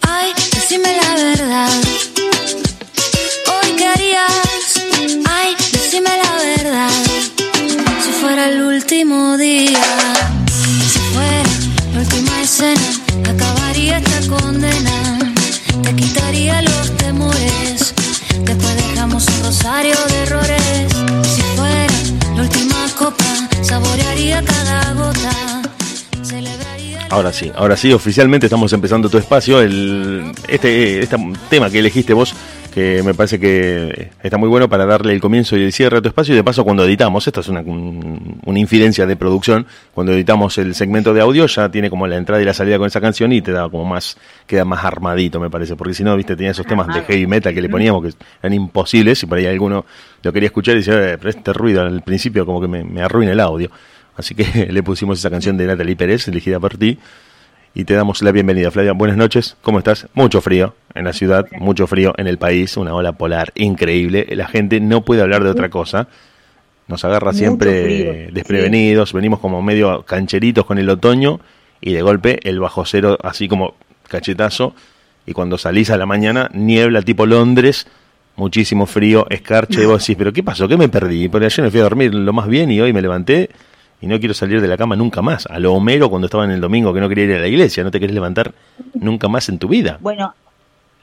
Ay, decime la verdad. Hoy qué harías. Ay, decime la verdad. Si fuera el último día. Ahora sí, ahora sí, oficialmente estamos empezando tu espacio. El, este, este tema que elegiste vos, que me parece que está muy bueno para darle el comienzo y el cierre a tu espacio. Y de paso, cuando editamos, esto es una, un- una infidencia de producción, cuando editamos el segmento de audio, ya tiene como la entrada y la salida con esa canción y te da como más, queda más armadito, me parece. Porque si no, viste, tenía esos temas de heavy metal que le poníamos que eran imposibles y por ahí alguno lo quería escuchar y decía, "Eh, pero este ruido al principio como que me, me arruina el audio. Así que le pusimos esa canción de Natalie Pérez, elegida por ti. Y te damos la bienvenida, Flavia. Buenas noches, ¿cómo estás? Mucho frío en la ciudad, mucho frío en el país, una ola polar increíble. La gente no puede hablar de otra cosa. Nos agarra siempre desprevenidos, venimos como medio cancheritos con el otoño y de golpe el bajo cero así como cachetazo. Y cuando salís a la mañana, niebla tipo Londres, muchísimo frío, escarche, y vos decís, pero ¿qué pasó? ¿Qué me perdí? Porque ayer me fui a dormir lo más bien y hoy me levanté y no quiero salir de la cama nunca más. A lo Homero cuando estaba en el domingo que no quería ir a la iglesia, no te querés levantar nunca más en tu vida. Bueno,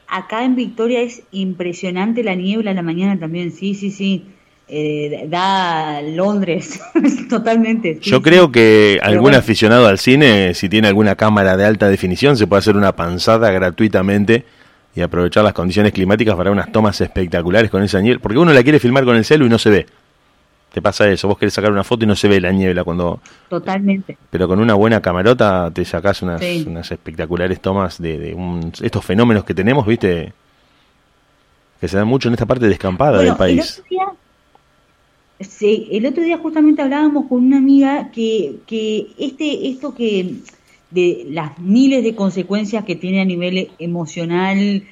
acá en Victoria es impresionante la niebla a la mañana también, sí, sí, sí. Eh, da Londres, totalmente. sí, Yo creo que algún bueno, aficionado al cine, si tiene alguna cámara de alta definición, se puede hacer una panzada gratuitamente y aprovechar las condiciones climáticas para unas tomas espectaculares con esa niebla. Porque uno la quiere filmar con el celu y no se ve. Te pasa eso, vos querés sacar una foto y no se ve la niebla cuando... Totalmente. Pero con una buena camarota te sacás unas, Sí. unas espectaculares tomas de, de un- estos fenómenos que tenemos, ¿viste? Que se dan mucho en esta parte descampada Bueno, del país. El otro, día, sí, el otro día justamente hablábamos con una amiga que, que este, esto que de las miles de consecuencias que tiene a nivel emocional,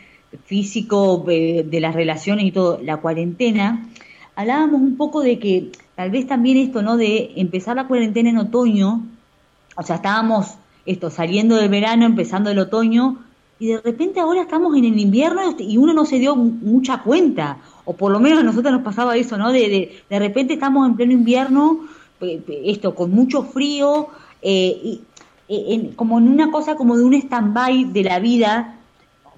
físico, de, de las relaciones y todo, la cuarentena, hablábamos un poco de que tal vez también esto, ¿no? De empezar la cuarentena en otoño, o sea, estábamos esto saliendo del verano, empezando el otoño, y de repente ahora estamos en el invierno y uno no se dio mu- mucha cuenta, o por lo menos a nosotros nos pasaba eso, ¿no? De, de, de repente estamos en pleno invierno, esto, con mucho frío, eh, y, en- como en una cosa como de un stand-by de la vida,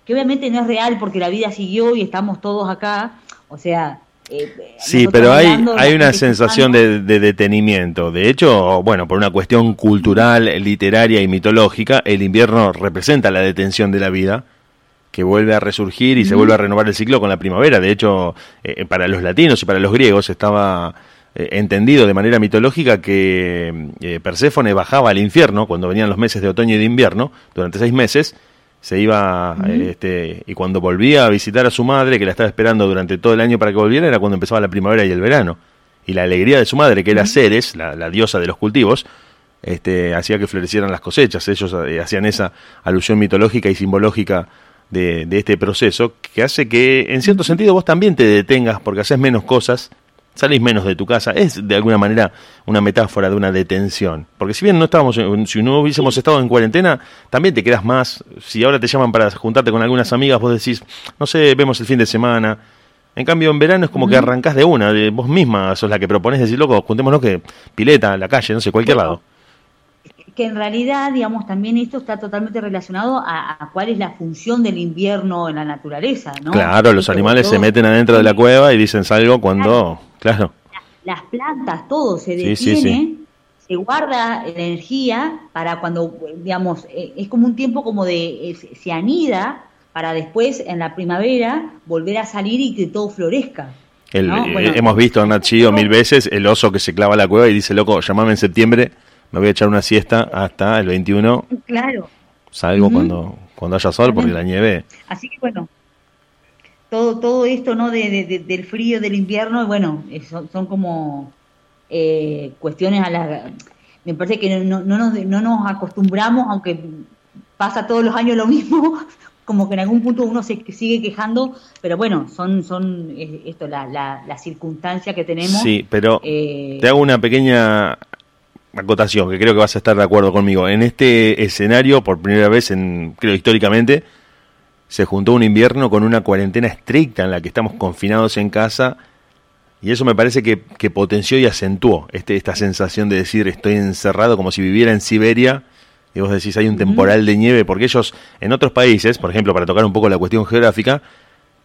que obviamente no es real porque la vida siguió y estamos todos acá, o sea... eh, Sí, nosotros pero hay, hay una sensación de, de detenimiento. De hecho, bueno, por una cuestión cultural, literaria y mitológica, el invierno representa la detención de la vida, que vuelve a resurgir y se vuelve a renovar el ciclo con la primavera. De hecho, eh, para los latinos y para los griegos estaba eh, entendido de manera mitológica que eh, Perséfone bajaba al infierno cuando venían los meses de otoño y de invierno, durante seis meses, se iba este, y cuando volvía a visitar a su madre que la estaba esperando durante todo el año para que volviera era cuando empezaba la primavera y el verano. Y la alegría de su madre que era Ceres la, la diosa de los cultivos este, hacía que florecieran las cosechas. Ellos eh, hacían esa alusión mitológica y simbológica de, de este proceso que hace que en cierto sentido vos también te detengas porque haces menos cosas salís menos de tu casa. Es de alguna manera una metáfora de una detención. Porque si bien no estábamos, si no hubiésemos estado en cuarentena, también te quedas más. Si ahora te llaman para juntarte con algunas amigas, vos decís, no sé, vemos el fin de semana. En cambio, en verano es como que arrancás de una, de vos misma sos la que propones decir, loco, juntémonos que pileta, la calle, no sé, cualquier lado. Que en realidad, digamos, también esto está totalmente relacionado a, a cuál es la función del invierno en la naturaleza, ¿no? Claro, los animales se meten adentro de la cueva y dicen salgo cuando, claro. Las plantas, todo se detiene, sí, sí. se guarda la energía para cuando, digamos, eh, es como un tiempo como de, eh, se- anida para después en la primavera volver a salir y que todo florezca. El- ¿no? eh, Bueno, hemos visto en Nat Geo mil veces el oso que se clava a la cueva y dice, loco, llamame en septiembre, me voy a echar una siesta hasta el 21, Claro. salgo cuando, cuando haya sol porque la nieve... Así que bueno, todo, todo esto no de, de- de- del frío, del invierno, bueno, son, son como eh, cuestiones a las... Me parece que no, no, nos, no nos acostumbramos, aunque pasa todos los años lo mismo, como que en algún punto uno se sigue quejando, pero bueno, son, son eh, esto, la, la, la circunstancia que tenemos. Sí, pero eh, te hago una pequeña acotación, que creo que vas a estar de acuerdo conmigo. En este escenario, por primera vez, en, creo históricamente, se juntó un invierno con una cuarentena estricta en la que estamos confinados en casa y eso me parece que, que potenció y acentuó este, esta sensación de decir estoy encerrado como si viviera en Siberia y vos decís hay un temporal de nieve, porque ellos en otros países, por ejemplo, para tocar un poco la cuestión geográfica,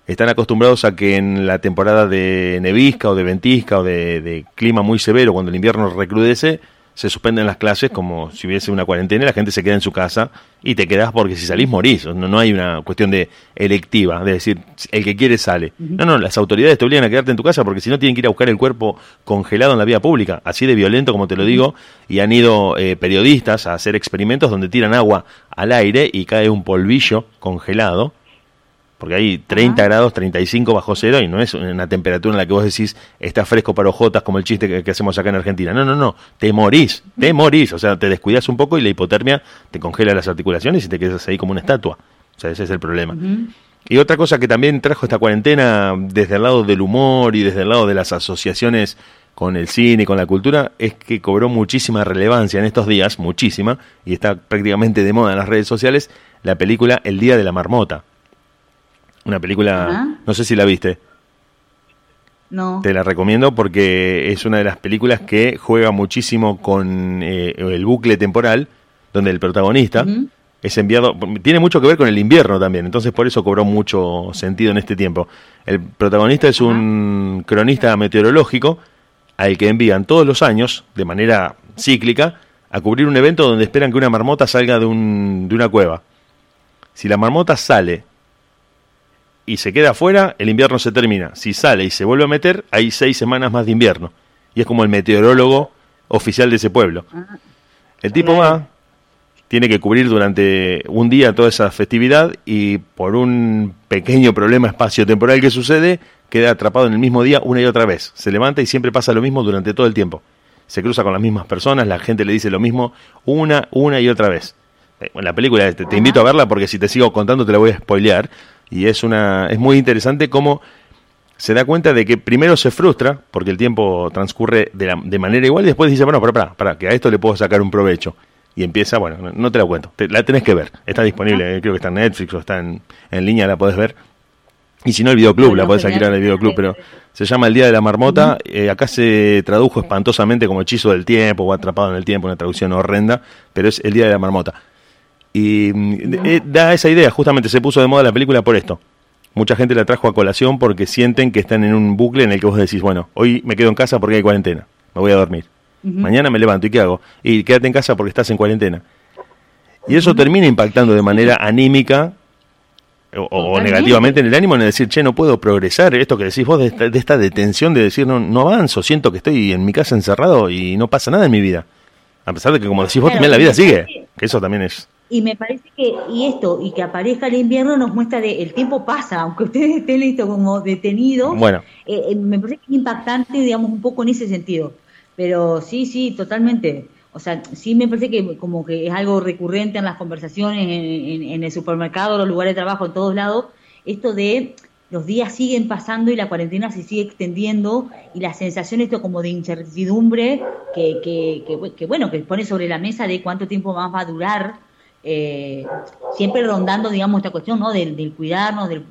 están acostumbrados a que en la temporada de nevisca o de ventisca o de, clima muy severo, cuando el invierno recrudece, se suspenden las clases como si hubiese una cuarentena y la gente se queda en su casa y te quedas porque si salís morís. No, no hay una cuestión de electiva, de decir, el que quiere sale. No, no, las autoridades te obligan a quedarte en tu casa porque si no tienen que ir a buscar el cuerpo congelado en la vía pública, así de violento como te lo digo, y han ido eh, periodistas a hacer experimentos donde tiran agua al aire y cae un polvillo congelado porque hay 30 grados, 35 bajo cero y no es una temperatura en la que vos decís está fresco para ojotas como el chiste que, hacemos acá en Argentina. No, no, no, te morís, te morís, o sea, te descuidas un poco y la hipotermia te congela las articulaciones y te quedas ahí como una estatua. O sea, ese es el problema. Y otra cosa que también trajo esta cuarentena desde el lado del humor y desde el lado de las asociaciones con el cine y con la cultura es que cobró muchísima relevancia en estos días, muchísima, y está prácticamente de moda en las redes sociales, la película El Día de la Marmota una película, no sé si la viste. No. Te la recomiendo porque es una de las películas que juega muchísimo con eh, el bucle temporal, donde el protagonista es enviado, tiene mucho que ver con el invierno también, entonces por eso cobró mucho sentido en este tiempo. El protagonista es un cronista meteorológico al que envían todos los años, de manera cíclica, a cubrir un evento donde esperan que una marmota salga de, un, de una cueva. Si la marmota sale y se queda afuera, el invierno se termina. Si sale y se vuelve a meter, hay seis semanas más de invierno. Y es como el meteorólogo oficial de ese pueblo. Ah, el tipo va, tiene que cubrir durante un día toda esa festividad y por un pequeño problema espacio-temporal que sucede, queda atrapado en el mismo día una y otra vez. Se levanta y siempre pasa lo mismo durante todo el tiempo. Se cruza con las mismas personas, la gente le dice lo mismo una, una y otra vez. Eh, la película, te, te invito a verla porque si te sigo contando te la voy a spoilear y es, una, es muy interesante cómo se da cuenta de que primero se frustra porque el tiempo transcurre de, la, de manera igual y después dice, bueno, para, para, que a esto le puedo sacar un provecho. Y empieza, bueno, no te la cuento, la tenés que ver, está disponible, eh, creo que está en Netflix o está en, en línea, la podés ver. Y si no, el videoclub, la podés alquilar en el videoclub, pero se llama El Día de la Marmota. Eh, acá se tradujo espantosamente como Hechizo del Tiempo o Atrapado en el Tiempo, una traducción horrenda, pero es El Día de la Marmota. Y eh, da esa idea, justamente se puso de moda la película por esto. Mucha gente la trajo a colación porque sienten que están en un bucle en el que vos decís, bueno, hoy me quedo en casa porque hay cuarentena, me voy a dormir. Mañana me levanto y ¿qué hago? Y quédate en casa porque estás en cuarentena. Y eso termina impactando de manera anímica o, negativamente en el ánimo en decir, che, no puedo progresar. Esto que decís vos de esta, detención de decir, no, no avanzo, siento que estoy en mi casa encerrado y no pasa nada en mi vida. A pesar de que, como decís vos, también la vida sigue. Que eso también es y me parece que, y esto, y que aparezca el invierno nos muestra de el tiempo pasa, aunque ustedes estén listo como detenidos, bueno. Eh, eh, me parece que es impactante, digamos, un poco en ese sentido. Pero sí, sí, totalmente. O sea, sí me parece que como que es algo recurrente en las conversaciones, en, en, el supermercado, los lugares de trabajo, en todos lados, esto de los días siguen pasando y la cuarentena se sigue extendiendo y la sensación esto como de incertidumbre que, que, que, que bueno, que pone sobre la mesa de cuánto tiempo más va a durar eh, siempre rondando, digamos, esta cuestión, ¿no? Del, cuidarnos, del,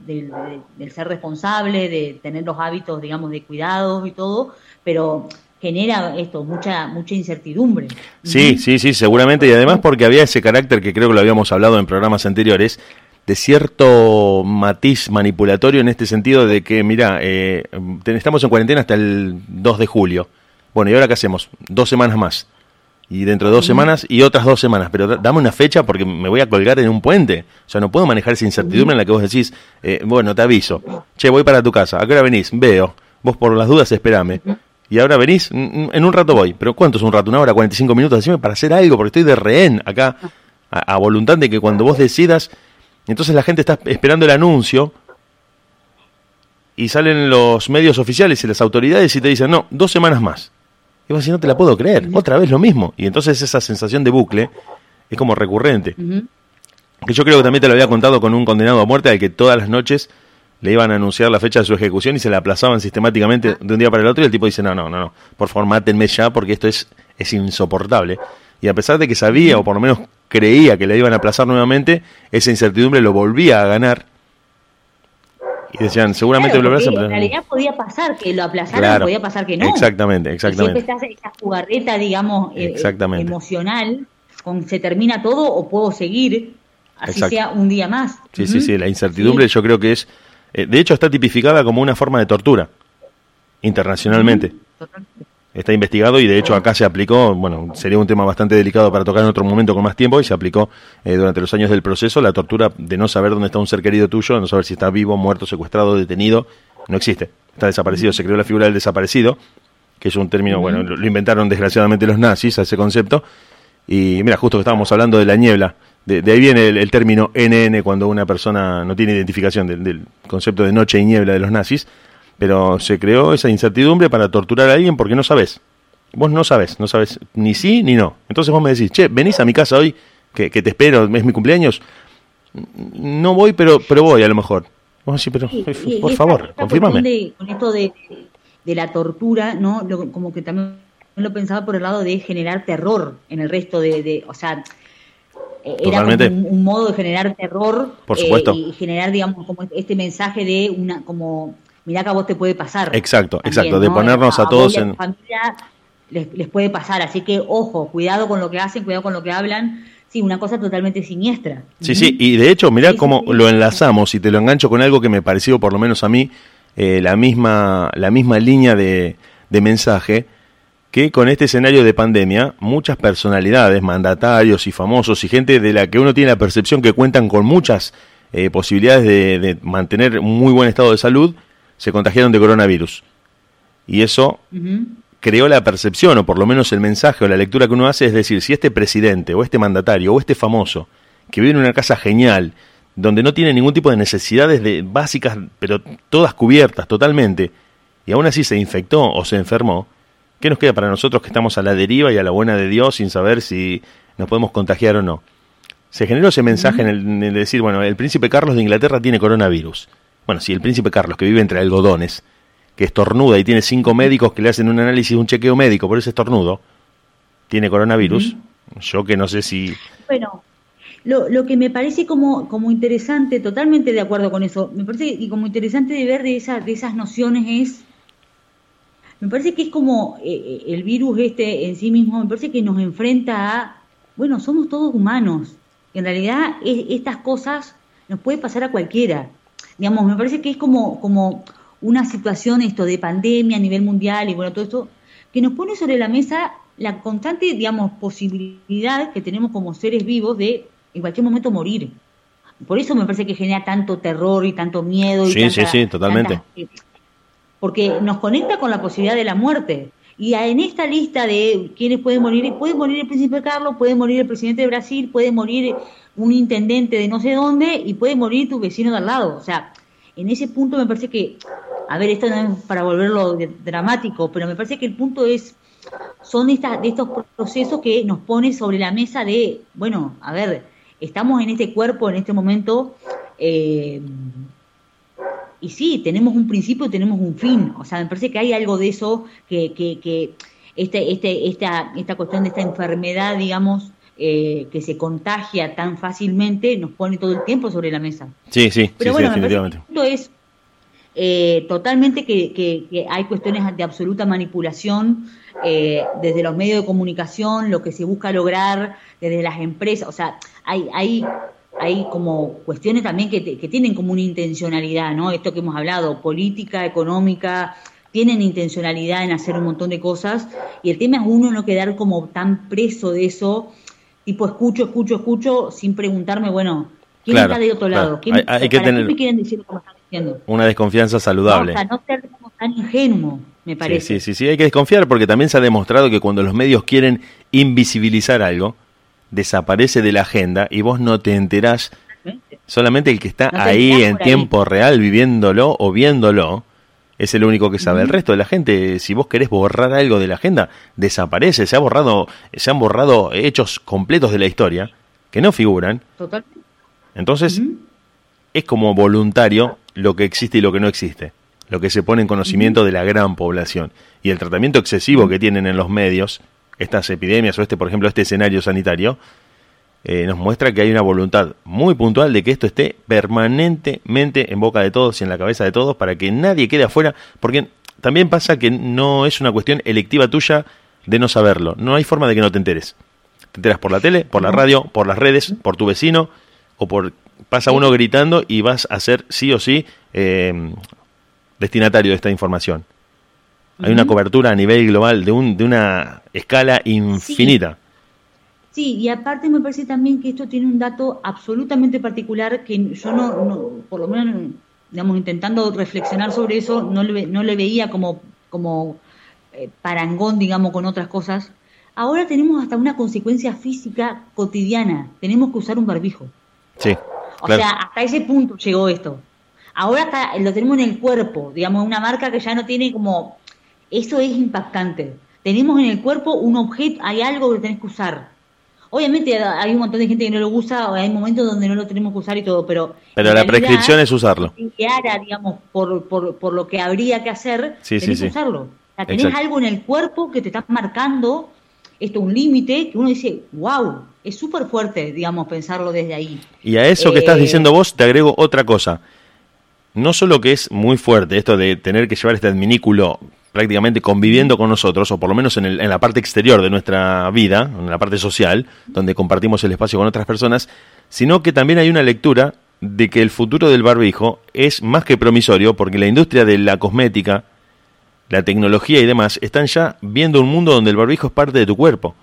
ser responsable, de tener los hábitos, digamos, de cuidados y todo, pero genera esto, mucha, mucha incertidumbre. Sí, sí, sí, seguramente, y además porque había ese carácter que creo que lo habíamos hablado en programas anteriores, de cierto matiz manipulatorio en este sentido de que, mira, eh, estamos en cuarentena hasta el 2 de julio. Bueno, ¿y ahora qué hacemos? Dos semanas más y dentro de dos semanas y otras dos semanas, pero dame una fecha porque me voy a colgar en un puente. O sea, no puedo manejar esa incertidumbre en la que vos decís, eh, bueno, te aviso, che, voy para tu casa, ¿a qué hora venís? Veo, vos por las dudas espérame. Y ahora venís, en un rato voy, pero ¿cuánto es un rato? ¿Una hora, 45 minutos? Decime para hacer algo, porque estoy de rehén acá, a, voluntad de que cuando vos decidas, entonces la gente está esperando el anuncio y salen los medios oficiales y las autoridades y te dicen, no, dos semanas más. Y vos decís, no te la puedo creer, otra vez lo mismo. Y entonces esa sensación de bucle es como recurrente. Que yo creo que también te lo había contado con un condenado a muerte al que todas las noches le iban a anunciar la fecha de su ejecución y se la aplazaban sistemáticamente de un día para el otro y el tipo dice, no, no, no, no, por favor mátenme ya porque esto es, es insoportable. Y a pesar de que sabía o por lo menos creía que le iban a aplazar nuevamente, esa incertidumbre lo volvía a ganar. Y decían, seguramente Claro, lo. En realidad podía pasar que lo aplazaran, Claro. podía pasar que no. Exactamente, Y exactamente. siempre está esa jugarreta, digamos, eh, Exactamente. emocional, con se termina todo o puedo seguir, así Exacto. sea un día más. Sí, sí, sí, la incertidumbre Sí. yo creo que es, eh, de hecho está tipificada como una forma de tortura internacionalmente. Totalmente. Está investigado y de hecho acá se aplicó, bueno, sería un tema bastante delicado para tocar en otro momento con más tiempo y se aplicó eh, durante los años del proceso la tortura de no saber dónde está un ser querido tuyo, no saber si está vivo, muerto, secuestrado, detenido, no existe, está desaparecido, se creó la figura del desaparecido, que es un término, bueno, lo, lo inventaron desgraciadamente los nazis a ese concepto. Y mira, justo que estábamos hablando de la niebla, de, de ahí viene el, el término NN cuando una persona no tiene identificación del, del concepto de noche y niebla de los nazis, pero se creó esa incertidumbre para torturar a alguien porque no sabes. Vos no sabes, no sabes ni sí ni no. Entonces vos me decís, che, venís a mi casa hoy, que, que te espero, es mi cumpleaños. No voy, pero pero voy a lo mejor. Vos decís, pero Sí, eh, por favor, confírmame. de- con esto de, de la tortura, ¿no? Lo- como que también lo pensaba por el lado de generar terror en el resto de, de- o sea, eh, era un, un modo de generar terror Por eh, supuesto. y generar, digamos, como este mensaje de una, como, mirá que a vos te puede pasar. Exacto, También, exacto, de ¿no? ponernos a todos en- familia les, les puede pasar, así que ojo, cuidado con lo que hacen, cuidado con lo que hablan. Sí, una cosa totalmente siniestra. Sí, sí, y de hecho, mirá sí, cómo sí. lo enlazamos y te lo engancho con algo que me pareció, por lo menos a mí, eh, la, misma, la misma línea de, de mensaje, que con este escenario de pandemia, muchas personalidades, mandatarios y famosos y gente de la que uno tiene la percepción que cuentan con muchas eh, posibilidades de, de mantener un muy buen estado de salud, se contagiaron de coronavirus. Y eso creó la percepción, o por lo menos el mensaje o la lectura que uno hace, es decir, si este presidente o este mandatario o este famoso, que vive en una casa genial, donde no tiene ningún tipo de necesidades de, básicas, pero todas cubiertas totalmente, y aún así se infectó o se enfermó, ¿qué nos queda para nosotros que estamos a la deriva y a la buena de Dios sin saber si nos podemos contagiar o no? Se generó ese mensaje en el, en el decir, bueno, el príncipe Carlos de Inglaterra tiene coronavirus. Bueno, si el príncipe Carlos, que vive entre algodones, que estornuda y tiene cinco médicos que le hacen un análisis, un chequeo médico por ese estornudo, tiene coronavirus, yo que no sé si... Bueno, lo, lo que me parece como, como interesante, totalmente de acuerdo con eso, me parece y como interesante de ver de, esa, de esas nociones es, me parece que es como eh, eh, el virus este en sí mismo, me parece que nos enfrenta a, bueno, somos todos humanos, en realidad es- estas cosas nos puede pasar a cualquiera, digamos, me parece que es como, como una situación esto de pandemia a nivel mundial y bueno, todo esto, que nos pone sobre la mesa la constante, digamos, posibilidad que tenemos como seres vivos de en cualquier momento morir. Por eso me parece que genera tanto terror y tanto miedo. Y Sí, sí, sí, totalmente. tanta- porque nos conecta con la posibilidad de la muerte. Y en esta lista de quienes pueden morir, puede morir el príncipe Carlos, puede morir el presidente de Brasil, puede morir un intendente de no sé dónde y puede morir tu vecino de al lado. O sea, en ese punto me parece que, a ver, esto no es para volverlo dramático, pero me parece que el punto es, son estas, de estos procesos que nos pone sobre la mesa de, bueno, a ver, estamos en este cuerpo, en este momento, eh, y sí, tenemos un principio y tenemos un fin. O sea, me parece que hay algo de eso que, que, que este, este, esta, esta cuestión de esta enfermedad, digamos, eh, que se contagia tan fácilmente, nos pone todo el tiempo sobre la mesa. Sí, sí, Pero sí, bueno, sí, definitivamente. es eh, totalmente que, que- que hay cuestiones de absoluta manipulación eh, desde los medios de comunicación, lo que se busca lograr desde las empresas, o sea, hay, hay, hay como cuestiones también que, te- que tienen como una intencionalidad, ¿no? Esto que hemos hablado, política, económica, tienen intencionalidad en hacer un montón de cosas y el tema es uno no quedar como tan preso de eso, tipo escucho, escucho, escucho, sin preguntarme, bueno, ¿quién Claro, está de otro claro. lado? ¿Quién, Hay- hay que ¿Para tener- qué me quieren decir lo que me están diciendo? Una desconfianza saludable. No, o sea, no ser como tan ingenuo, me Sí, parece. sí, sí, sí, hay que desconfiar porque también se ha demostrado que cuando los medios quieren invisibilizar algo, desaparece de la agenda y vos no te enterás, solamente el que está No ahí en ahí. tiempo real viviéndolo o viéndolo, es el único que sabe. El resto de la gente, si vos querés borrar algo de la agenda, desaparece, se ha borrado, se han borrado hechos completos de la historia que no figuran. Entonces, es como voluntario lo que existe y lo que no existe, lo que se pone en conocimiento de la gran población. Y el tratamiento excesivo que tienen en los medios, estas epidemias o este, por ejemplo, este escenario sanitario, eh, nos muestra que hay una voluntad muy puntual de que esto esté permanentemente en boca de todos y en la cabeza de todos para que nadie quede afuera, porque también pasa que no es una cuestión electiva tuya de no saberlo, no hay forma de que no te enteres. Te enteras por la tele, por la radio, por las redes, por tu vecino, o por pasa uno gritando y vas a ser sí o sí eh, destinatario de esta información. Hay una cobertura a nivel global de, un, de una escala infinita. Sí, y aparte me parece también que esto tiene un dato absolutamente particular que yo no, por lo menos, digamos, intentando reflexionar sobre eso, no le, no le veía como, como eh, parangón, digamos, con otras cosas. Ahora tenemos hasta una consecuencia física cotidiana. Tenemos que usar un barbijo. Sí. O sea, hasta ese punto llegó esto. Ahora está, lo tenemos en el cuerpo, digamos, una marca que ya no tiene como... Eso es impactante. Tenemos en el cuerpo un objeto, hay algo que tenés que usar. Obviamente hay un montón de gente que no lo usa, hay momentos donde no lo tenemos que usar y todo, pero... Pero la prescripción es usarlo. digamos, por, por, por, lo que habría que hacer, sí, tenés que usarlo. O sea, tenés algo en el cuerpo que te está marcando, esto un límite, que uno dice, wow, es súper fuerte, digamos, pensarlo desde ahí. Y a eso que estás eh, diciendo vos, te agrego otra cosa. No solo que es muy fuerte esto de tener que llevar este adminículo prácticamente conviviendo con nosotros, o por lo menos en, el, en la parte exterior de nuestra vida, en la parte social, donde compartimos el espacio con otras personas, sino que también hay una lectura de que el futuro del barbijo es más que promisorio, porque la industria de la cosmética, la tecnología y demás están ya viendo un mundo donde el barbijo es parte de tu cuerpo.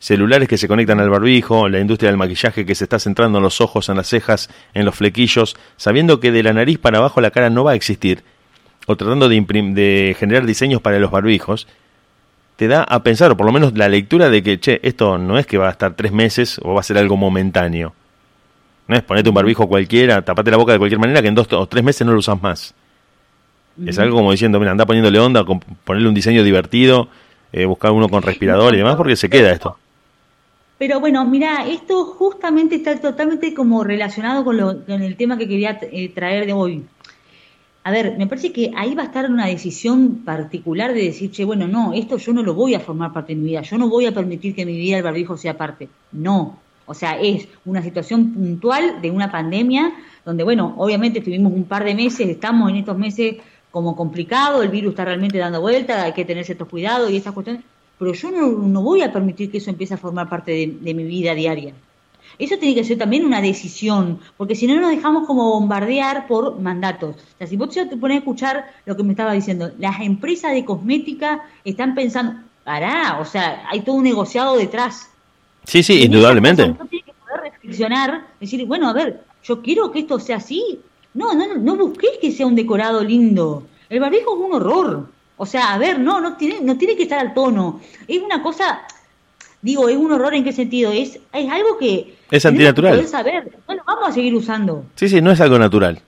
Celulares que se conectan al barbijo, la industria del maquillaje que se está centrando en los ojos, en las cejas, en los flequillos, sabiendo que de la nariz para abajo la cara no va a existir o tratando de, generar diseños para los barbijos, te da a pensar, o por lo menos la lectura de que, che, esto no es que va a estar tres meses o va a ser algo momentáneo. No es ponerte un barbijo cualquiera, tapate la boca de cualquier manera que en dos o tres meses no lo usas más. Es algo como diciendo, mira, anda poniéndole onda, ponerle un diseño divertido, eh, buscar uno con respirador y demás, porque se queda esto. Pero bueno, mira, esto justamente está totalmente como relacionado con, lo, con el tema que quería eh, traer de hoy a ver, me parece que ahí va a estar una decisión particular de decir, che, bueno, no, esto yo no lo voy a formar parte de mi vida, yo no voy a permitir que mi vida el barbijo sea parte. No. O sea, es una situación puntual de una pandemia donde, bueno, obviamente estuvimos un par de meses, estamos en estos meses como complicado, el virus está realmente dando vuelta, hay que tener ciertos cuidados y esas cuestiones, pero yo no, voy a permitir que eso empiece a formar parte de mi vida diaria. Eso tiene que ser también una decisión, porque si no nos dejamos como bombardear por mandatos. O sea, si vos te pones a escuchar lo que me estaba diciendo, las empresas de cosmética están pensando, pará, o sea, hay todo un negociado detrás. Sí, sí, indudablemente. Uno tiene que poder reflexionar, decir, bueno, a ver, yo quiero que esto sea así. No, no, no busques que sea un decorado lindo. El barbijo es un horror. O sea, a ver, no, no tiene, no tiene que estar al tono. Es una cosa, digo, es un horror en qué sentido. Es, es algo que es antinatural. saber. Bueno, vamos a seguir usando. Sí, sí, no es algo natural.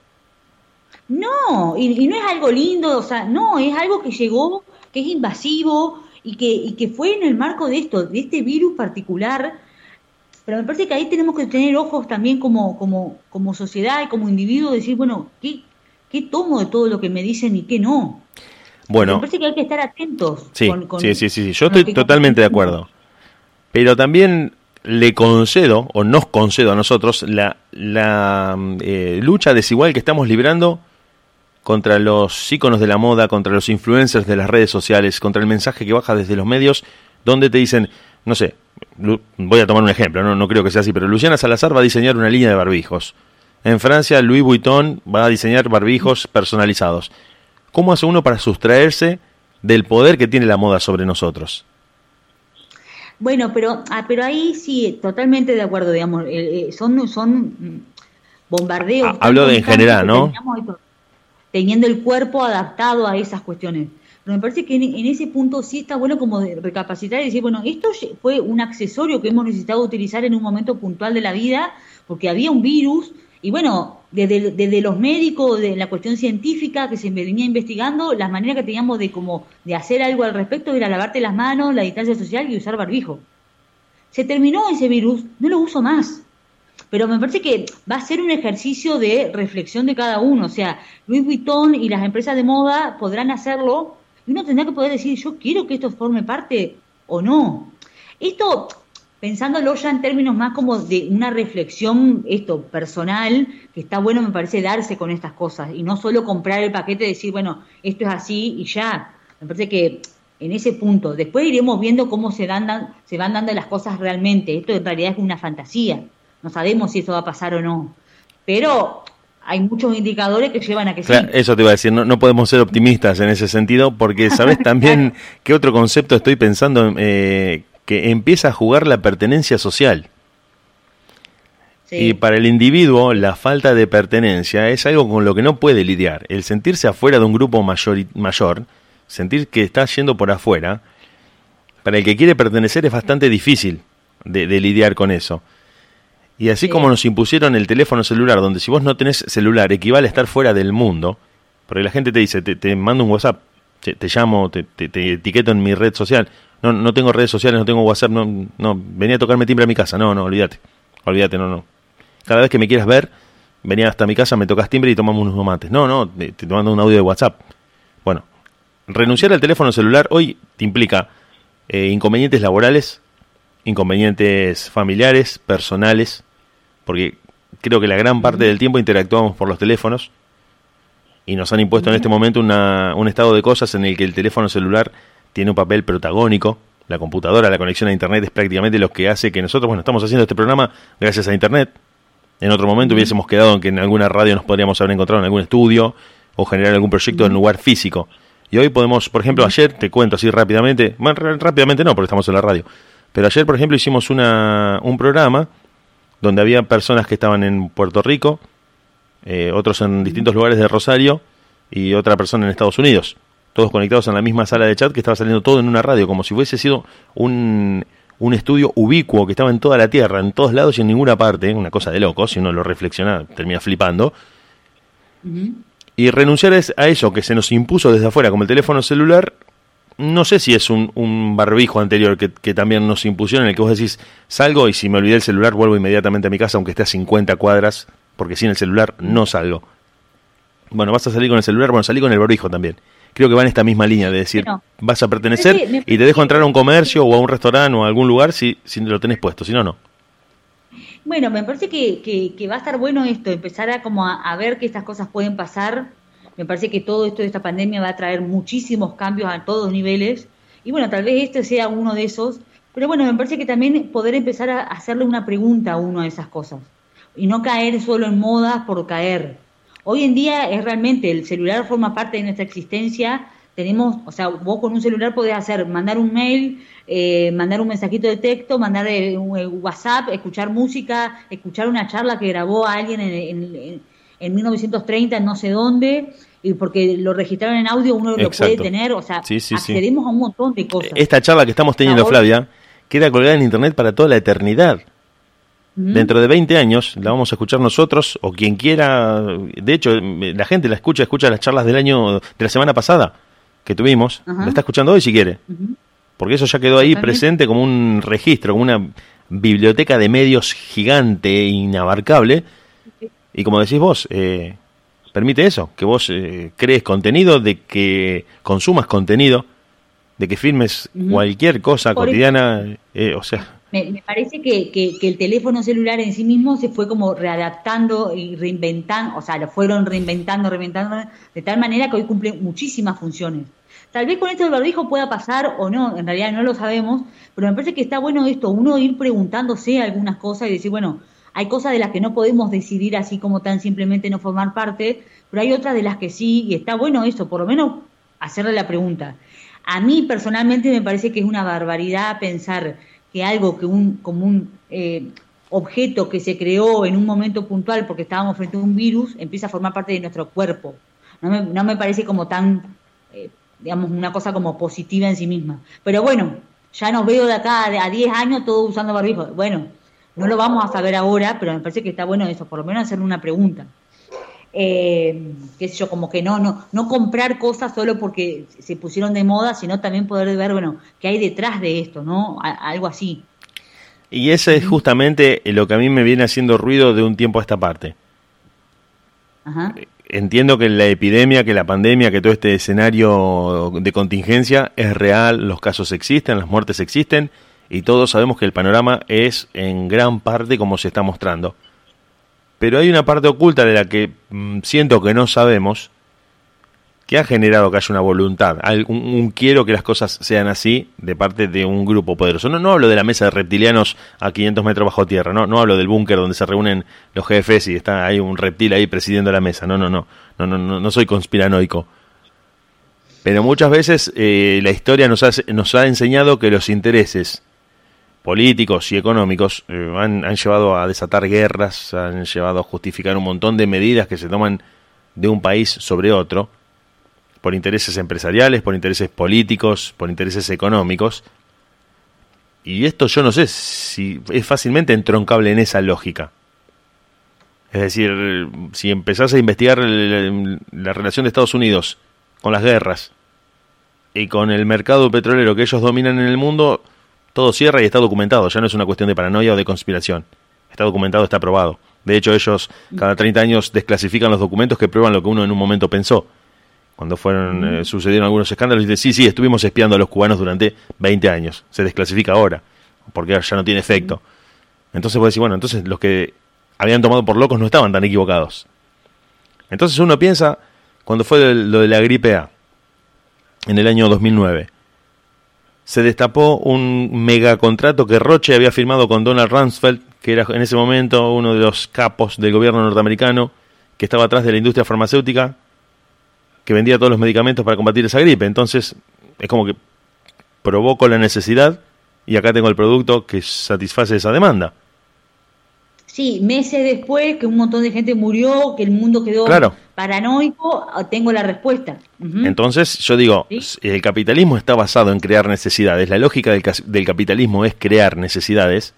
No, y, no es algo lindo, o sea, no, es algo que llegó, que es invasivo y que, y que fue en el marco de esto, de este virus particular. Pero me parece que ahí tenemos que tener ojos también como, como, como sociedad y como individuo, decir, bueno, ¿qué, ¿qué tomo de todo lo que me dicen y qué no? Bueno. Me parece que hay que estar atentos. Sí, sí, sí, sí, yo estoy totalmente de acuerdo. Pero también le concedo, o nos concedo a nosotros, la, la eh, lucha desigual que estamos librando contra los íconos de la moda, contra los influencers de las redes sociales, contra el mensaje que baja desde los medios, donde te dicen, no sé, voy a tomar un ejemplo, no, no creo que sea así, pero Luciana Salazar va a diseñar una línea de barbijos. En Francia, Louis Vuitton va a diseñar barbijos personalizados. ¿Cómo hace uno para sustraerse del poder que tiene la moda sobre nosotros? Bueno, pero, ah, pero ahí sí, totalmente de acuerdo, digamos, eh, eh, son, son bombardeos. Ah, hablo de en general, ¿no? Teniendo el cuerpo adaptado a esas cuestiones. Pero me parece que en, ese punto sí está bueno como de recapacitar y decir, bueno, esto fue un accesorio que hemos necesitado utilizar en un momento puntual de la vida, porque había un virus, y bueno, desde, los médicos, de la cuestión científica que se venía investigando, las maneras que teníamos de como de hacer algo al respecto era lavarte las manos, la distancia social y usar barbijo. Se terminó ese virus, no lo uso más. pero me parece que va a ser un ejercicio de reflexión de cada uno. O sea, Louis Vuitton y las empresas de moda podrán hacerlo y uno tendrá que poder decir, yo quiero que esto forme parte o no. Esto, pensándolo ya en términos más como de una reflexión esto personal, que está bueno me parece darse con estas cosas y no solo comprar el paquete y decir, bueno, esto es así y ya. Me parece que en ese punto, después iremos viendo cómo se, dan, se van dando las cosas realmente. Esto en realidad es una fantasía. No sabemos si eso va a pasar o no. Pero hay muchos indicadores que llevan a que sí. Eso te iba a decir, no, no podemos ser optimistas en ese sentido, porque sabes también qué otro concepto estoy pensando eh, que empieza a jugar la pertenencia social. Y para el individuo, la falta de pertenencia es algo con lo que no puede lidiar. El sentirse afuera de un grupo mayor, mayor sentir que está yendo por afuera, para el que quiere pertenecer es bastante difícil de, lidiar con eso. Y así como nos impusieron el teléfono celular, donde si vos no tenés celular equivale a estar fuera del mundo, porque la gente te dice, te, mando un WhatsApp, te, llamo, te, te, etiqueto en mi red social, no, no tengo redes sociales, no tengo WhatsApp, no, no, venía a tocarme timbre a mi casa. No, no, olvídate. Olvídate, no, no. Cada vez que me quieras ver, venía hasta mi casa, me tocas timbre y tomamos unos tomates. No, no, te, te mando un audio de WhatsApp. Bueno, renunciar al teléfono celular hoy te implica eh, inconvenientes laborales, inconvenientes familiares, personales, porque creo que la gran parte del tiempo interactuamos por los teléfonos y nos han impuesto en este momento una, un estado de cosas en el que el teléfono celular tiene un papel protagónico. La computadora, la conexión a Internet es prácticamente lo que hace que nosotros, bueno, estamos haciendo este programa gracias a Internet. En otro momento hubiésemos quedado en que en alguna radio nos podríamos haber encontrado en algún estudio o generar algún proyecto en lugar físico. Y hoy podemos, por ejemplo, ayer, te cuento así rápidamente, bueno, rápidamente no, porque estamos en la radio, pero ayer, por ejemplo, hicimos una, un programa donde había personas que estaban en Puerto Rico, eh, otros en distintos lugares de Rosario y otra persona en Estados Unidos todos conectados en la misma sala de chat que estaba saliendo todo en una radio, como si hubiese sido un, un estudio ubicuo que estaba en toda la Tierra, en todos lados y en ninguna parte, una cosa de loco, si uno lo reflexiona termina flipando. Y renunciar a eso que se nos impuso desde afuera, como el teléfono celular, no sé si es un, un barbijo anterior que, que, también nos impusieron, en el que vos decís, salgo y si me olvidé el celular vuelvo inmediatamente a mi casa, aunque esté a 50 cuadras, porque sin el celular no salgo. Bueno, vas a salir con el celular, bueno, salí con el barbijo también creo que va en esta misma línea de decir, vas a pertenecer y te dejo entrar a un comercio o a un restaurante o a algún lugar si, si lo tenés puesto, si no, no. Bueno, me parece que, que, va a estar bueno esto, empezar a como a, ver que estas cosas pueden pasar. Me parece que todo esto de esta pandemia va a traer muchísimos cambios a todos niveles. Y bueno, tal vez este sea uno de esos. Pero bueno, me parece que también poder empezar a hacerle una pregunta a uno de esas cosas. Y no caer solo en modas por caer. Hoy en día es realmente, el celular forma parte de nuestra existencia. Tenemos, o sea, vos con un celular podés hacer, mandar un mail, eh, mandar un mensajito de texto, mandar eh, un eh, WhatsApp, escuchar música, escuchar una charla que grabó a alguien en, en, 1930 en no sé dónde, y porque lo registraron en audio uno lo puede tener, o sea, accedemos a un montón de cosas. Esta charla que estamos teniendo, Flavia, queda colgada en Internet para toda la eternidad. Dentro de 20 años la vamos a escuchar nosotros o quien quiera. De hecho, la gente la escucha, escucha las charlas del año de la semana pasada que tuvimos. La está escuchando hoy si quiere. Porque eso ya quedó ahí presente como un registro, como una biblioteca de medios gigante e inabarcable. Y como decís vos, eh, permite eso, que vos eh, crees contenido, de que consumas contenido, de que filmes cualquier cosa cotidiana, eh, o sea, me, parece que, que, el teléfono celular en sí mismo se fue como readaptando y reinventando, o sea, lo fueron reinventando, reinventando, de tal manera que hoy cumple muchísimas funciones. Tal vez con esto del barbijo pueda pasar o no, en realidad no lo sabemos, pero me parece que está bueno esto, uno ir preguntándose algunas cosas y decir, bueno, hay cosas de las que no podemos decidir así como tan simplemente no formar parte, pero hay otras de las que sí, y está bueno eso, por lo menos hacerle la pregunta. A mí personalmente me parece que es una barbaridad pensar que algo que un, como un eh, objeto que se creó en un momento puntual porque estábamos frente a un virus empieza a formar parte de nuestro cuerpo. No me, no me parece como tan, eh, digamos, una cosa como positiva en sí misma. Pero bueno, ya nos veo de acá a 10 años todos usando barbijo. Bueno, no lo vamos a saber ahora, pero me parece que está bueno eso, por lo menos hacerle una pregunta eh, qué sé yo, como que no, no, no comprar cosas solo porque se pusieron de moda, sino también poder ver, bueno, qué hay detrás de esto, ¿no? algo así. Y ese es justamente lo que a mí me viene haciendo ruido de un tiempo a esta parte. Ajá. Entiendo que la epidemia, que la pandemia, que todo este escenario de contingencia es real, los casos existen, las muertes existen, y todos sabemos que el panorama es en gran parte como se está mostrando. Pero hay una parte oculta de la que mm, siento que no sabemos, que ha generado que haya una voluntad, un, un, quiero que las cosas sean así de parte de un grupo poderoso. No, hablo de la mesa de reptilianos a 500 metros bajo tierra, no, hablo del búnker donde se reúnen los jefes y está ahí un reptil ahí presidiendo la mesa. No, no, no, no, no, no, soy conspiranoico. Pero muchas veces eh, la historia nos nos ha enseñado que los intereses políticos y económicos eh, han, han llevado a desatar guerras, han llevado a justificar un montón de medidas que se toman de un país sobre otro por intereses empresariales, por intereses políticos, por intereses económicos. Y esto yo no sé si es fácilmente entroncable en esa lógica. Es decir, si empezás a investigar la relación de Estados Unidos con las guerras y con el mercado petrolero que ellos dominan en el mundo, todo cierra y está documentado. Ya no es una cuestión de paranoia o de conspiración. Está documentado, está aprobado. De hecho, ellos cada 30 años desclasifican los documentos que prueban lo que uno en un momento pensó cuando fueron eh, sucedieron algunos escándalos, y dice, sí, sí, estuvimos espiando a los cubanos durante 20 años, se desclasifica ahora, porque ya no tiene efecto. Entonces puede decir, bueno, entonces los que habían tomado por locos no estaban tan equivocados. Entonces uno piensa, cuando fue lo de la gripe A, en el año 2009, se destapó un megacontrato que Roche había firmado con Donald Rumsfeld, que era en ese momento uno de los capos del gobierno norteamericano, que estaba atrás de la industria farmacéutica, que vendía todos los medicamentos para combatir esa gripe. Entonces, es como que provoco la necesidad y acá tengo el producto que satisface esa demanda. Sí, meses después que un montón de gente murió, que el mundo quedó paranoico, tengo la respuesta. Entonces, yo digo, el capitalismo está basado en crear necesidades. La lógica del, del capitalismo es crear necesidades,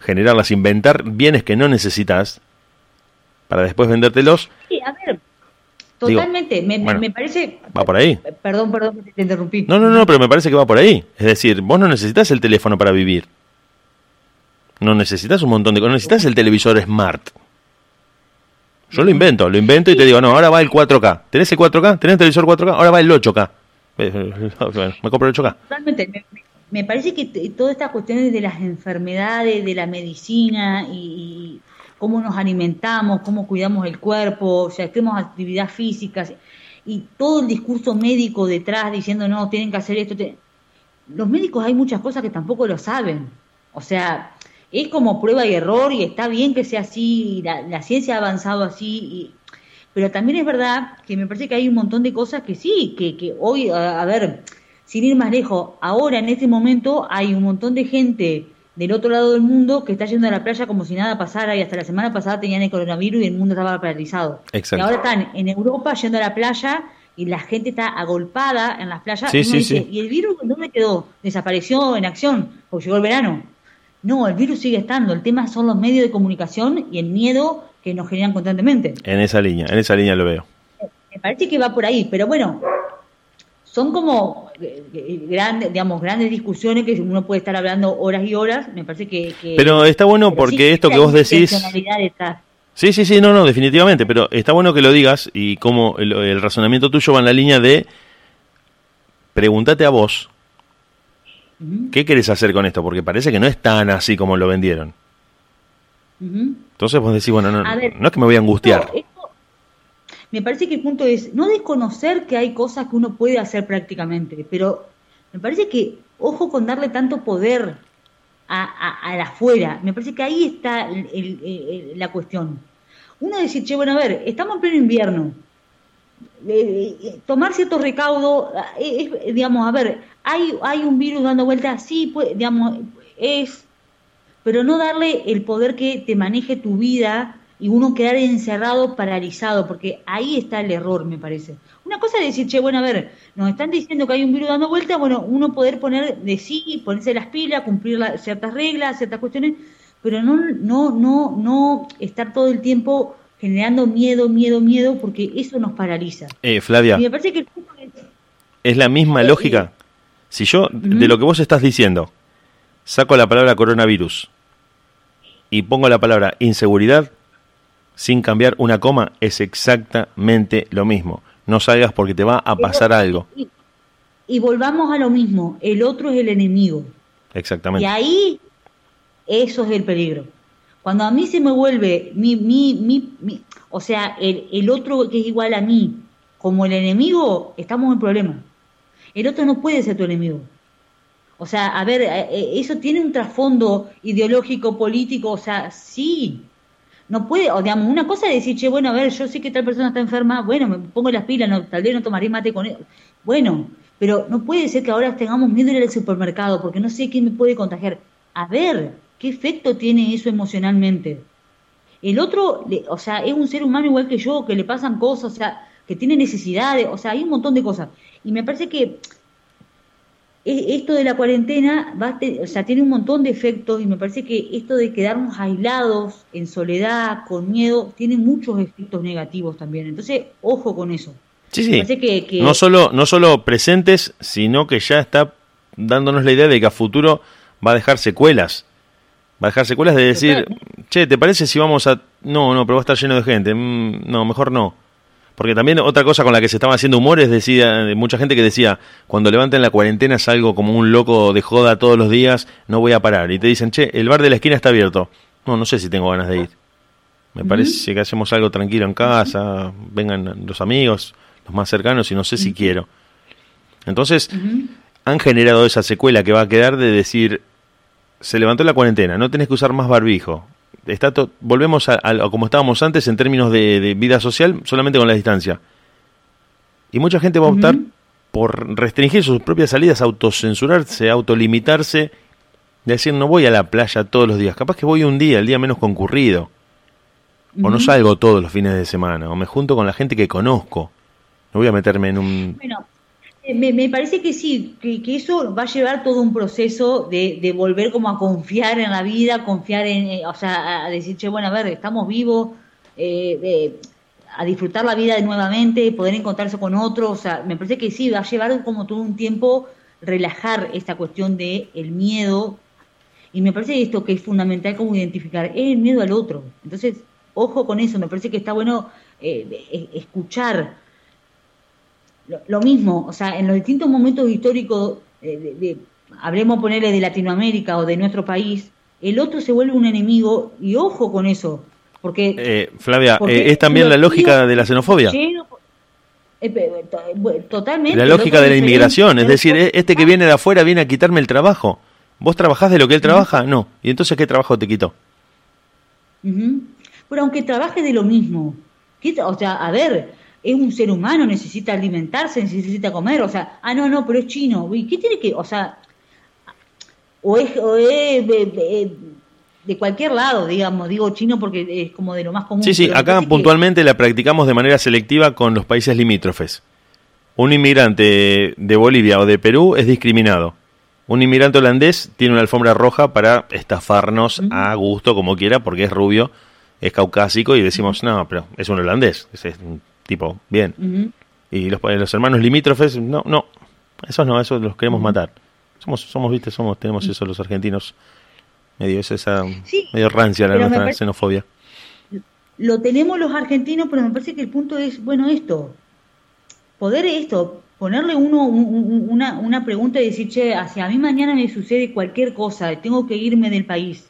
generarlas, inventar bienes que no necesitas para después vendértelos. Sí, a ver, Totalmente, me, parece... Va por ahí. Perdón, perdón que te interrumpí. No, no, no, pero me parece que va por ahí. Es decir, vos no necesitas el teléfono para vivir. No necesitas un montón de cosas. No necesitas el televisor smart. Yo lo invento, lo invento y te digo, no, ahora va el 4K. ¿Tenés el 4K? ¿Tenés el televisor 4K? Ahora va el 8K. me compro el 8K. Totalmente. Me, me parece que todas estas cuestiones de las enfermedades, de la medicina y cómo nos alimentamos, cómo cuidamos el cuerpo, o sea, hacemos actividad física y todo el discurso médico detrás diciendo no, tienen que hacer esto. Los médicos hay muchas cosas que tampoco lo saben. O sea, es como prueba y error y está bien que sea así, la, ciencia ha avanzado así, pero también es verdad que me parece que hay un montón de cosas que sí, que, que hoy, a ver, sin ir más lejos, ahora en este momento hay un montón de gente del otro lado del mundo que está yendo a la playa como si nada pasara y hasta la semana pasada tenían el coronavirus y el mundo estaba paralizado. Exacto. Y ahora están en Europa yendo a la playa y la gente está agolpada en las playas. Sí, sí, sí. ¿Y el virus dónde quedó? ¿Desapareció en acción? ¿O llegó el verano? No, el virus sigue estando. El tema son los medios de comunicación y el miedo que nos generan constantemente. En esa línea, en esa línea lo veo. Me parece que va por ahí, pero bueno, son como eh, eh, grandes, digamos, grandes discusiones que uno puede estar hablando horas y horas. Me parece que. pero está bueno porque esto que vos decís. Sí, sí, sí, no, no, definitivamente. Pero está bueno que lo digas y como el, razonamiento tuyo va en la línea de. Pregúntate a vos. ¿Qué querés hacer con esto? Porque parece que no es tan así como lo vendieron. Entonces vos decís, bueno, no, no es que me voy a angustiar me parece que el punto es no desconocer que hay cosas que uno puede hacer prácticamente, pero me parece que ojo con darle tanto poder a, a, afuera. Me parece que ahí está la cuestión. Uno decir, che, bueno, a ver, estamos en pleno invierno. Eh, eh, tomar ciertos recaudos, eh, digamos, a ver, hay, hay un virus dando vueltas, sí, pues, digamos, es, pero no darle el poder que te maneje tu vida y uno quedar encerrado, paralizado, porque ahí está el error, me parece. Una cosa es decir, che, bueno, a ver, nos están diciendo que hay un virus dando vuelta, bueno, uno poder poner de sí, ponerse las pilas, cumplir ciertas reglas, ciertas cuestiones, pero no, no, no, no estar todo el tiempo generando miedo, miedo, miedo, porque eso nos paraliza. Eh, Flavia, me parece que es, es la misma lógica. Si yo, de lo que vos estás diciendo, saco la palabra coronavirus y pongo la palabra inseguridad, sin cambiar una coma, es exactamente lo mismo. No salgas porque te va a pasar algo. Y, volvamos a lo mismo, el otro es el enemigo. Exactamente. Y ahí, eso es el peligro. Cuando a mí se me vuelve mi, mi, mi, o sea, el, el otro que es igual a mí, como el enemigo, estamos en problema. El otro no puede ser tu enemigo. O sea, a ver, eh, eh, eso tiene un trasfondo ideológico, político, o sea, sí. No puede, o digamos, una cosa es decir, che, bueno, a ver, yo sé que tal persona está enferma, bueno, me pongo las pilas, no, tal vez no tomaré mate con él. Bueno, pero no puede ser que ahora tengamos miedo de ir al supermercado porque no sé quién me puede contagiar. A ver, ¿qué efecto tiene eso emocionalmente? El otro, o sea, es un ser humano igual que yo, que le pasan cosas, o sea, que tiene necesidades, o sea, hay un montón de cosas. Y me parece que esto de la cuarentena va o sea, tiene un montón de efectos y me parece que esto de quedarnos aislados, en soledad, con miedo, tiene muchos efectos negativos también. Entonces, ojo con eso. Sí, sí. Que, No, solo, no solo presentes, sino que ya está dándonos la idea de que a futuro va a dejar secuelas. Va a dejar secuelas de decir, che, ¿te parece si vamos a... No, no, pero va a estar lleno de gente. Mm, no, mejor no. Porque también otra cosa con la que se estaba haciendo humores, decía mucha gente que decía, cuando levanten la cuarentena salgo como un loco de joda todos los días, no voy a parar. Y te dicen, che, el bar de la esquina está abierto. No, no sé si tengo ganas de ir. Me parece que hacemos algo tranquilo en casa, vengan los amigos, los más cercanos, y no sé si quiero. Entonces, han generado esa secuela que va a quedar de decir, se levantó la cuarentena, no tenés que usar más barbijo, está volvemos a, como estábamos antes en términos de, vida social, solamente con la distancia. Y mucha gente va a optar por restringir sus propias salidas, autocensurarse, autolimitarse, decir no voy a la playa todos los días, capaz que voy un día, el día menos concurrido, o no salgo todos los fines de semana, o me junto con la gente que conozco, no voy a meterme en un... Me, parece que sí, que, eso va a llevar todo un proceso de, volver como a confiar en la vida, confiar en, eh, o sea, a decir, che, bueno, a ver, estamos vivos, eh, a disfrutar la vida de nuevamente, poder encontrarse con otros, o sea, me parece que sí, va a llevar como todo un tiempo relajar esta cuestión de el miedo, y me parece esto que es fundamental como identificar, es el miedo al otro, entonces, ojo con eso, me parece que está bueno eh, escuchar lo, mismo, o sea, en los distintos momentos históricos, eh, de, hablemos ponerle de Latinoamérica o de nuestro país, el otro se vuelve un enemigo y ojo con eso, porque... Eh, Flavia, eh, ¿es también la lógica de la xenofobia? totalmente. La lógica de la inmigración, es decir, este que viene de afuera viene a quitarme el trabajo. ¿Vos trabajás de lo que él trabaja? No. ¿Y entonces qué trabajo te quitó? Pero aunque trabaje de lo mismo, o sea, a ver, es un ser humano, necesita alimentarse, necesita comer, o sea, ah, no, no, pero es chino, ¿y qué tiene que, o sea, o es, de, cualquier lado, digamos, digo chino porque es como de lo más común. Sí, sí, acá puntualmente la practicamos de manera selectiva con los países limítrofes. Un inmigrante de Bolivia o de Perú es discriminado. Un inmigrante holandés tiene una alfombra roja para estafarnos a gusto, como quiera, porque es rubio, es caucásico y decimos, no, pero es un holandés, es un tipo, bien. Y los, los hermanos limítrofes, no, no, esos no, esos los queremos matar. Somos, somos, viste, somos, tenemos eso los argentinos, medio esa, medio rancia la nuestra xenofobia. Lo tenemos los argentinos, pero me parece que el punto es, bueno, esto, poder esto, ponerle uno una, una pregunta y decir, che, hacia mí mañana me sucede cualquier cosa, tengo que irme del país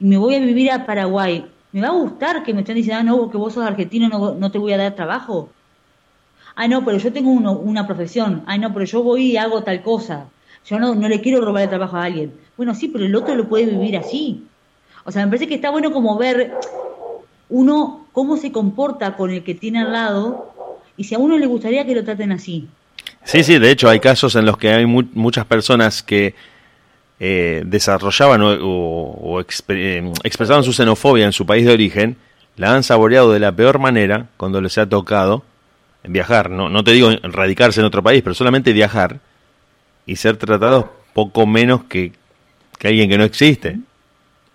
y me voy a vivir a Paraguay, ¿Me va a gustar que me estén diciendo, ah, no, que vos sos argentino, no, no te voy a dar trabajo? Ah, no, pero yo tengo una profesión. Ah, no, pero yo voy y hago tal cosa. Yo no, no le quiero robar el trabajo a alguien. Bueno, sí, pero el otro lo puede vivir así. O sea, me parece que está bueno como ver uno cómo se comporta con el que tiene al lado y si a uno le gustaría que lo traten así. Sí, sí, de hecho hay casos en los que hay muchas personas que eh, desarrollaban o, eh, expresaban su xenofobia en su país de origen, la han saboreado de la peor manera cuando les ha tocado viajar. No, no te digo radicarse en otro país, pero solamente viajar y ser tratados poco menos que, que alguien que no existe.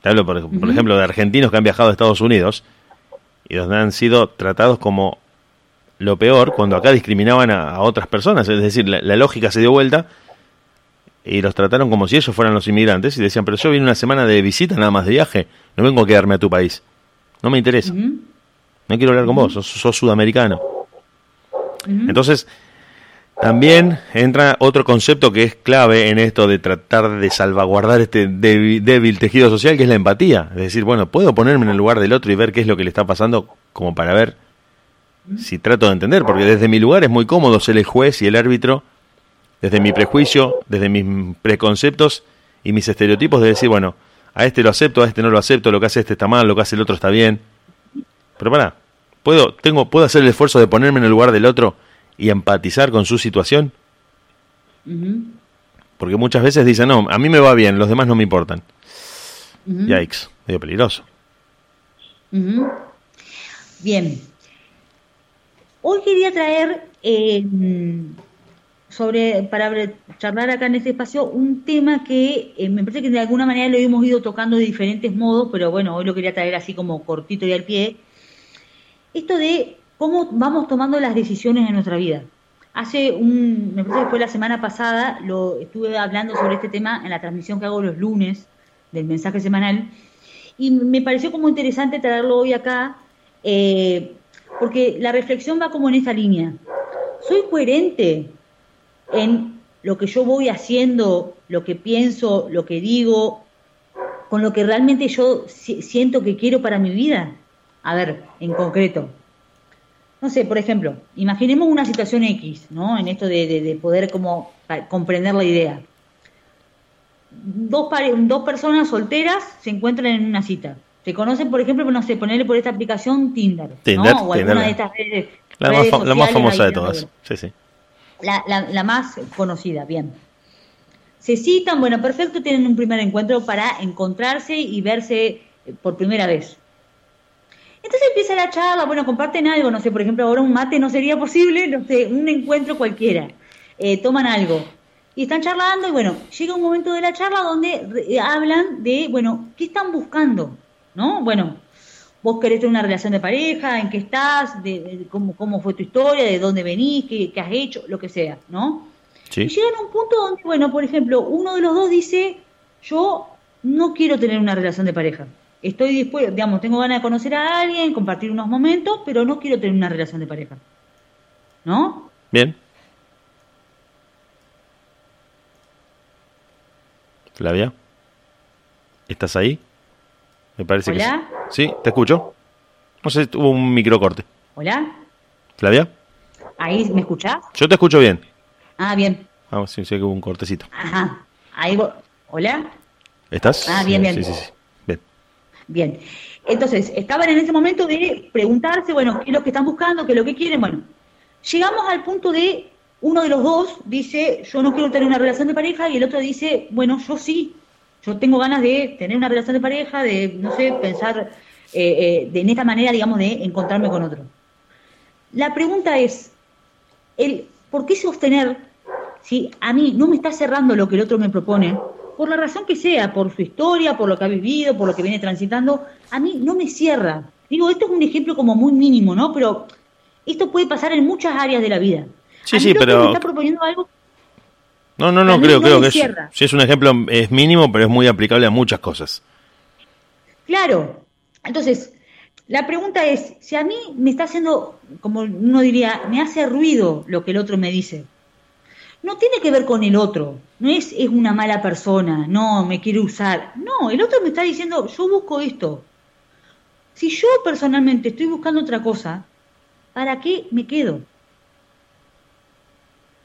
Te hablo, por, ejemplo, de argentinos que han viajado a Estados Unidos y donde han sido tratados como lo peor cuando acá discriminaban a, otras personas. Es decir, la, lógica se dio vuelta y los trataron como si ellos fueran los inmigrantes y decían, pero yo vine una semana de visita nada más de viaje, no vengo a quedarme a tu país, no me interesa, no quiero hablar con vos, sos, sudamericano. Entonces, también entra otro concepto que es clave en esto de tratar de salvaguardar este débil, tejido social, que es la empatía. Es decir, bueno, puedo ponerme en el lugar del otro y ver qué es lo que le está pasando como para ver si trato de entender, porque desde mi lugar es muy cómodo ser el juez y el árbitro desde mi prejuicio, desde mis preconceptos y mis estereotipos de decir, bueno, a este lo acepto, a este no lo acepto, lo que hace este está mal, lo que hace el otro está bien. Pero para, ¿puedo, tengo, ¿puedo hacer el esfuerzo de ponerme en el lugar del otro y empatizar con su situación? Porque muchas veces dicen, no, a mí me va bien, los demás no me importan. Yikes, medio peligroso. Bien. Hoy quería traer eh, sobre, para charlar acá en este espacio, un tema que eh, me parece que de alguna manera lo hemos ido tocando de diferentes modos, pero bueno, hoy lo quería traer así como cortito y al pie. Esto de cómo vamos tomando las decisiones en nuestra vida. Hace un, me parece que fue la semana pasada, lo estuve hablando sobre este tema en la transmisión que hago los lunes del mensaje semanal, y me pareció como interesante traerlo hoy acá, eh, porque la reflexión va como en esa línea. ¿Soy coherente en lo que yo voy haciendo, lo que pienso, lo que digo, con lo que realmente yo siento que quiero para mi vida. A ver, en concreto. No sé, por ejemplo, imaginemos una situación X, ¿no? En esto de, poder como comprender la idea. Dos, dos personas solteras se encuentran en una cita. Se conocen, por ejemplo, no sé, ponerle por esta aplicación Tinder, Tinder O alguna de estas redes, la, más, la más famosa de todas. Sí, sí. La, la, más conocida, bien. Se citan, bueno, perfecto, tienen un primer encuentro para encontrarse y verse eh, por primera vez. Entonces empieza la charla, bueno, comparten algo, no sé, por ejemplo, ahora un mate no sería posible, no sé, un encuentro cualquiera. Eh, toman algo. Y están charlando y bueno, llega un momento de la charla donde eh, hablan de, bueno, ¿qué están buscando? ¿No? Bueno, vos querés tener una relación de pareja, en qué estás, de, cómo, cómo, fue tu historia, de dónde venís, qué, has hecho, lo que sea, ¿no? Sí. Y llegan a un punto donde, bueno, por ejemplo, uno de los dos dice, yo no quiero tener una relación de pareja. Estoy dispuesto, digamos, tengo ganas de conocer a alguien, compartir unos momentos, pero no quiero tener una relación de pareja. ¿No? Bien. Flavia, ¿estás ahí? Me parece ¿Hola? que sí. te escucho. No sé, tuvo un microcorte. ¿Hola? ¿Flavia? ¿Ahí me escuchás? Yo te escucho bien. Ah, bien. Ah, sí, sé que hubo un cortecito. Ajá. Ahí ¿Hola? ¿Estás? Ah, bien, bien. Sí, sí, sí. Bien. Bien. Entonces, estaban en ese momento de preguntarse, bueno, qué es lo que están buscando, qué es lo que quieren. Bueno, llegamos al punto de uno de los dos dice, yo no quiero tener una relación de pareja, y el otro dice, bueno, yo sí, yo tengo ganas de tener una relación de pareja, de, no sé, pensar eh, eh, de, en esta manera, digamos, de encontrarme con otro. La pregunta es, el, ¿por qué sostener si a mí no me está cerrando lo que el otro me propone? Por la razón que sea, por su historia, por lo que ha vivido, por lo que viene transitando, a mí no me cierra. Digo, esto es un ejemplo como muy mínimo, ¿no? Pero esto puede pasar en muchas áreas de la vida. Sí, sí, pero... Me está proponiendo algo no, no, no, creo, creo que es, es un ejemplo, es mínimo, pero es muy aplicable a muchas cosas. Claro. Entonces, la pregunta es, si a mí me está haciendo, como uno diría, me hace ruido lo que el otro me dice, no tiene que ver con el otro, no es, es una mala persona, no, me quiere usar, no, el otro me está diciendo, yo busco esto. Si yo personalmente estoy buscando otra cosa, ¿para qué me quedo?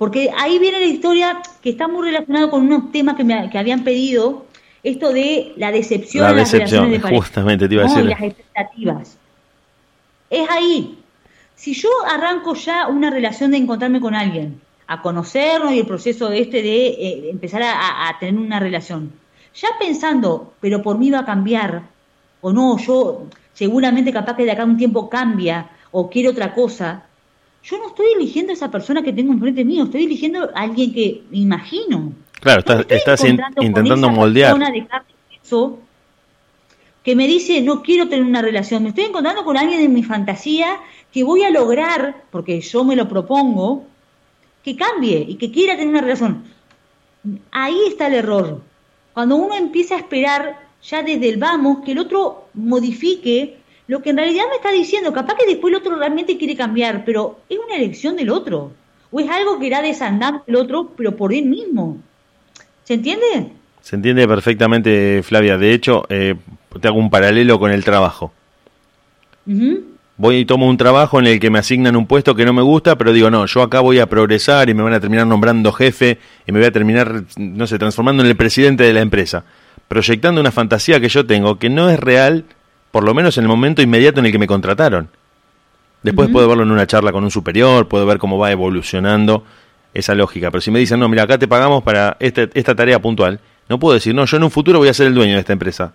Porque ahí viene la historia que está muy relacionada con unos temas que me que habían pedido, esto de la decepción, la decepción, de justamente te iba a decir. Y las expectativas. Es ahí. Si yo arranco ya una relación de encontrarme con alguien, a conocernos y el proceso este de eh, empezar a, tener una relación, ya pensando, pero por mí va a cambiar, o no, yo seguramente capaz que de acá un tiempo cambia, o quiere otra cosa, yo no estoy eligiendo a esa persona que tengo enfrente mío, estoy eligiendo a alguien que me imagino. Claro, estás, intentando moldear. De que me dice, no quiero tener una relación, me estoy encontrando con alguien de mi fantasía que voy a lograr, porque yo me lo propongo, que cambie y que quiera tener una relación. ahí está el error. Cuando uno empieza a esperar ya desde el vamos que el otro modifique lo que en realidad me está diciendo, capaz que después el otro realmente quiere cambiar, pero es una elección del otro. O es algo que irá desandando el otro, pero por él mismo. ¿Se entiende? Se entiende perfectamente, Flavia. De hecho, eh, te hago un paralelo con el trabajo. Voy y tomo un trabajo en el que me asignan un puesto que no me gusta, pero digo, no, yo acá voy a progresar y me van a terminar nombrando jefe y me voy a terminar, no sé, transformando en el presidente de la empresa. Proyectando una fantasía que yo tengo que no es real, por lo menos en el momento inmediato en el que me contrataron. Después puedo verlo en una charla con un superior, puedo ver cómo va evolucionando esa lógica. Pero si me dicen, no, mira, acá te pagamos para este, esta tarea puntual, no puedo decir, no, yo en un futuro voy a ser el dueño de esta empresa.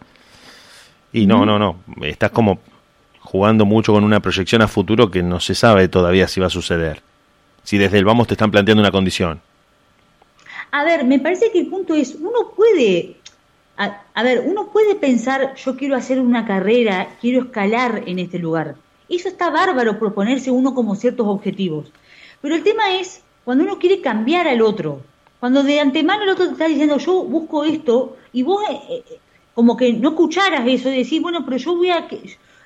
Y no, no, no, estás como jugando mucho con una proyección a futuro que no se sabe todavía si va a suceder. Si desde el vamos te están planteando una condición. A ver, me parece que el punto es, uno puede, a, ver, uno puede pensar, yo quiero hacer una carrera, quiero escalar en este lugar. Eso está bárbaro, proponerse uno como ciertos objetivos. Pero el tema es cuando uno quiere cambiar al otro, cuando de antemano el otro te está diciendo, yo busco esto, y vos eh, eh, como que no escucharas eso, y decir, bueno, pero yo voy a...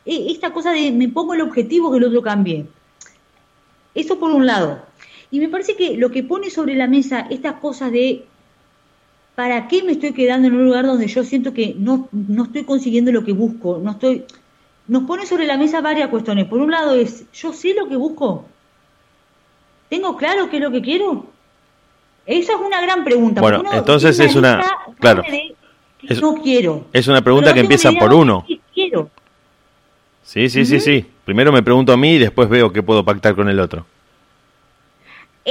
Eh, esta cosa de me pongo el objetivo que el otro cambie. Eso por un lado. Y me parece que lo que pone sobre la mesa estas cosas de ¿para qué me estoy quedando en un lugar donde yo siento que no, no estoy consiguiendo lo que busco? No estoy, nos pone sobre la mesa varias cuestiones. Por un lado es, ¿yo sé lo que busco? ¿Tengo claro qué es lo que quiero? Esa es una gran pregunta. Bueno, entonces es una... Claro. Es, no quiero. Es una pregunta que empieza por uno. quiero. Sí, sí, sí, sí. Primero me pregunto a mí y después veo qué puedo pactar con el otro.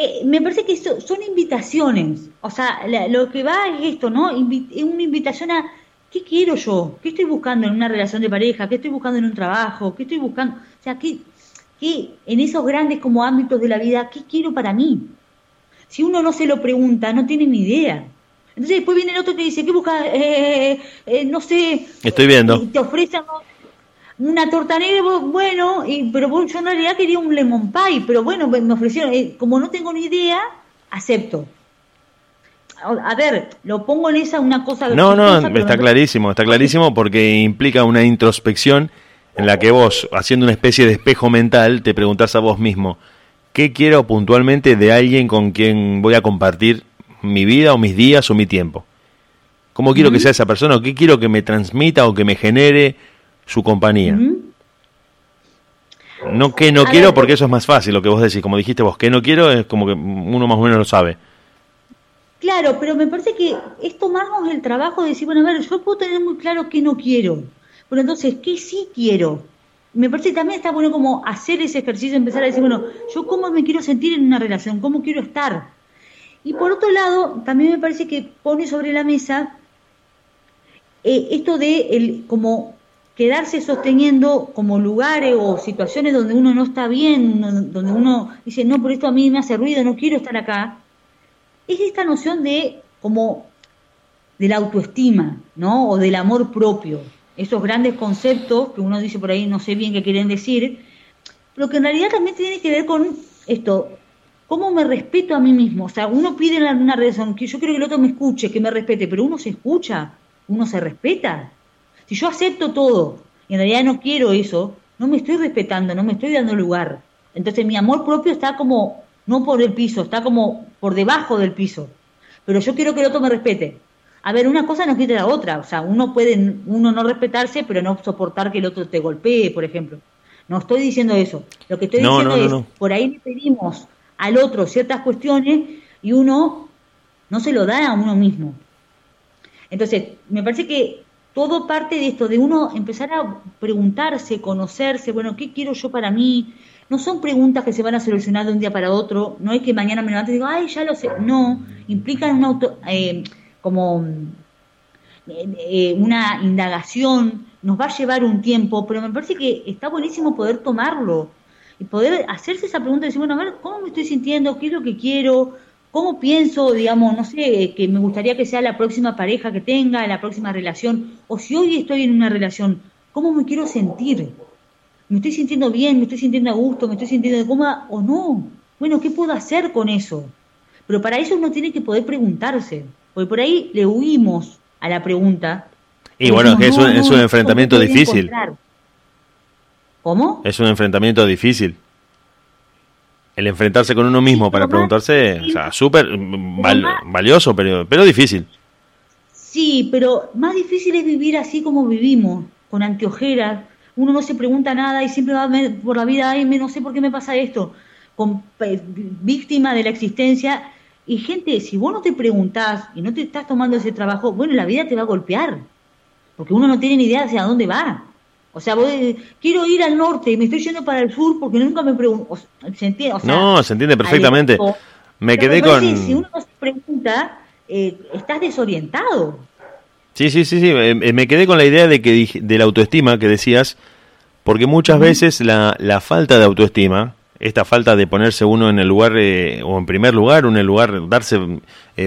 Eh, me parece que son invitaciones. O sea, lo que va es esto, ¿no? es una invitación a ¿qué quiero yo? ¿Qué estoy buscando en una relación de pareja? ¿Qué estoy buscando en un trabajo? ¿Qué estoy buscando? O sea, ¿qué, qué en esos grandes como ámbitos de la vida, qué quiero para mí? Si uno no se lo pregunta, no tiene ni idea. Entonces después viene el otro que dice, ¿qué buscas? Eh, eh, no sé. Estoy viendo. Y te ofrecen una torta negra, bueno, y, pero yo en realidad quería un lemon pie, pero bueno, me ofrecieron, eh, como no tengo ni idea, acepto. A ver, lo pongo en esa una cosa... No, no, está clarísimo, está clarísimo porque implica una introspección en la que vos, haciendo una especie de espejo mental, te preguntás a vos mismo, ¿qué quiero puntualmente de alguien con quien voy a compartir mi vida o mis días o mi tiempo? ¿Cómo quiero que sea esa persona o qué quiero que me transmita o que me genere su compañía? No que no quiero porque eso es más fácil, lo que vos decís, como dijiste vos, que no quiero es como que uno más o menos lo sabe. Claro, pero me parece que es tomarnos el trabajo de decir, bueno, a ver, yo puedo tener muy claro qué no quiero. Bueno, entonces, ¿qué sí quiero? Me parece que también está bueno como hacer ese ejercicio, empezar a decir, bueno, yo cómo me quiero sentir en una relación, cómo quiero estar. Y por otro lado, también me parece que pone sobre la mesa eh, esto de el, como quedarse sosteniendo como lugares o situaciones donde uno no está bien, donde uno dice, no, por esto a mí me hace ruido, no quiero estar acá es esta noción de como de la autoestima, ¿no? O del amor propio. Esos grandes conceptos que uno dice por ahí, no sé bien qué quieren decir, pero que en realidad también tiene que ver con esto, cómo me respeto a mí mismo. O sea, uno pide en una relación que yo quiero que el otro me escuche, que me respete, pero uno se escucha, uno se respeta. Si yo acepto todo y en realidad no quiero eso, no me estoy respetando, no me estoy dando lugar. Entonces mi amor propio está como no por el piso, está como por debajo del piso. Pero yo quiero que el otro me respete. A ver, una cosa no quita la otra. O sea, uno puede uno no respetarse, pero no soportar que el otro te golpee, por ejemplo. No estoy diciendo eso. Lo que estoy diciendo es, por ahí le pedimos al otro ciertas cuestiones y uno no se lo da a uno mismo. Entonces, me parece que todo parte de esto, de uno empezar a preguntarse, conocerse, bueno, ¿qué quiero yo para mí? no son preguntas que se van a solucionar de un día para otro, no es que mañana me levante y digo, ay, ya lo sé, no, implican un auto, eh, como eh, eh, una indagación, nos va a llevar un tiempo, pero me parece que está buenísimo poder tomarlo y poder hacerse esa pregunta y decir, bueno, a ver, ¿cómo me estoy sintiendo? ¿Qué es lo que quiero? ¿Cómo pienso, digamos, no sé, que me gustaría que sea la próxima pareja que tenga, la próxima relación? O si hoy estoy en una relación, ¿cómo me quiero sentir? me estoy sintiendo bien, me estoy sintiendo a gusto, me estoy sintiendo de cómoda o no. Bueno, ¿qué puedo hacer con eso? Pero para eso uno tiene que poder preguntarse. Porque por ahí le huimos a la pregunta. Y bueno, es, un, es un enfrentamiento difícil. ¿Cómo? Es un enfrentamiento difícil. El enfrentarse con uno mismo para preguntarse, o sea, súper valioso, pero, pero difícil. Sí, pero más difícil es vivir así como vivimos, con anteojeras. Uno no se pregunta nada y siempre va por la vida, ay, no sé por qué me pasa esto, con, víctima de la existencia. Y gente, si vos no te preguntás y no te estás tomando ese trabajo, bueno, la vida te va a golpear, porque uno no tiene ni idea hacia dónde va. O sea, quiero ir al norte y me estoy yendo para el sur porque nunca me pregunto. ¿Se entiende? no, se entiende perfectamente. Me quedé con. Si uno no se pregunta, eh, estás desorientado. Sí, sí, sí, sí. Eh, eh, me quedé con la idea de que de la autoestima que decías, porque muchas veces la, la, falta de autoestima, esta falta de ponerse uno en el lugar o en primer lugar, en el lugar darse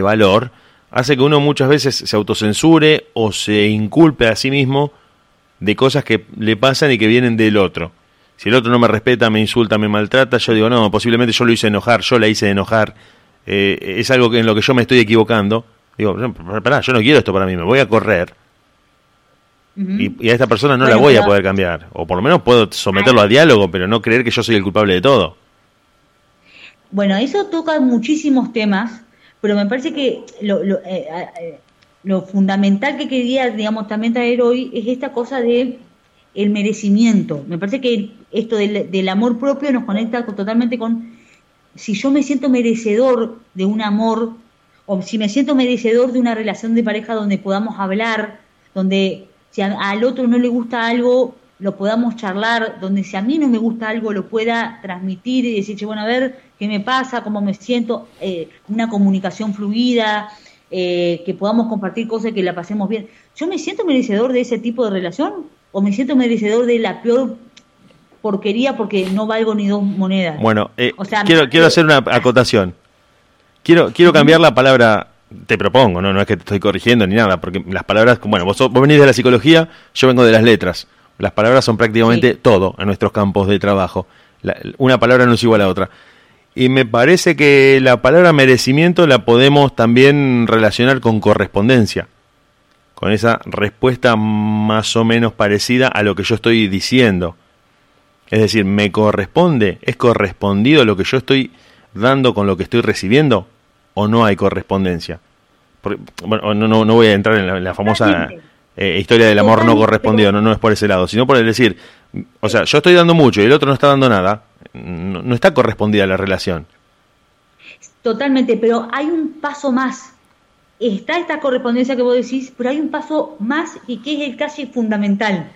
valor, hace que uno muchas veces se autocensure o se inculpe a sí mismo de cosas que le pasan y que vienen del otro. Si el otro no me respeta, me insulta, me maltrata, yo digo, no, posiblemente yo lo hice enojar, yo la hice enojar, eh, es algo en lo que yo me estoy equivocando. Digo, pará, yo no quiero esto para mí, me voy a correr. y, a esta persona no la voy a poder cambiar. O por lo menos puedo someterlo a diálogo, pero no creer que yo soy el culpable de todo. Bueno, eso toca muchísimos temas, pero me parece que lo, lo, eh, eh, lo fundamental que quería, digamos, también traer hoy es esta cosa de el merecimiento. Me parece que esto del, amor propio nos conecta totalmente con si yo me siento merecedor de un amor o si me siento merecedor de una relación de pareja donde podamos hablar, donde si al otro no le gusta algo, lo podamos charlar, donde si a mí no me gusta algo, lo pueda transmitir y decir, bueno, a ver, ¿qué me pasa? ¿Cómo me siento? Eh, una comunicación fluida, eh, que podamos compartir cosas que la pasemos bien. ¿Yo me siento merecedor de ese tipo de relación o me siento merecedor de la peor porquería porque no valgo ni dos monedas? Bueno, eh, quiero, quiero hacer una acotación. Quiero, quiero cambiar la palabra te propongo, ¿no? no es que te estoy corrigiendo ni nada, porque las palabras, bueno, vos, vos venís de la psicología, yo vengo de las letras. Las palabras son prácticamente todo en nuestros campos de trabajo. una palabra no es igual a otra. Y me parece que la palabra merecimiento la podemos también relacionar con correspondencia, con esa respuesta más o menos parecida a lo que yo estoy diciendo. Es decir, ¿me corresponde? ¿Es correspondido lo que yo estoy dando con lo que estoy recibiendo? ¿O no hay correspondencia? bueno, no, no, no, voy a entrar en la, famosa eh, historia del amor no correspondido, no, no es por ese lado, sino por el decir, o sea, yo estoy dando mucho y el otro no está dando nada, no, está correspondida la relación. Totalmente, pero hay un paso más. Está esta correspondencia que vos decís, pero hay un paso más y que es el casi fundamental.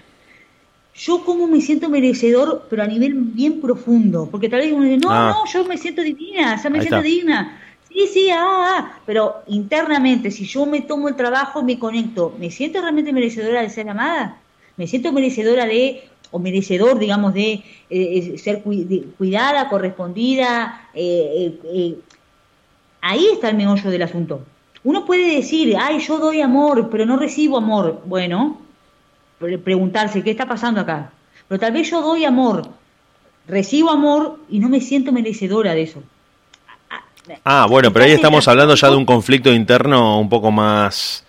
Yo como me siento merecedor, pero a nivel bien profundo, porque tal vez uno dice, no, ah. no, yo me siento divina, ya me siento digna. Sí, sí, ah, ah, pero internamente, si yo me tomo el trabajo, me conecto, ¿me siento realmente merecedora de ser amada? ¿Me siento merecedora de o merecedor, digamos, de eh, ser cuidada, correspondida. Eh, eh, ahí está el meollo del asunto. Uno puede decir, ay, yo doy amor, pero no recibo amor. Bueno, preguntarse, ¿qué está pasando acá? Pero tal vez yo doy amor, recibo amor y no me siento merecedora de eso. Ah, bueno, pero ahí estamos hablando ya de un conflicto interno un poco más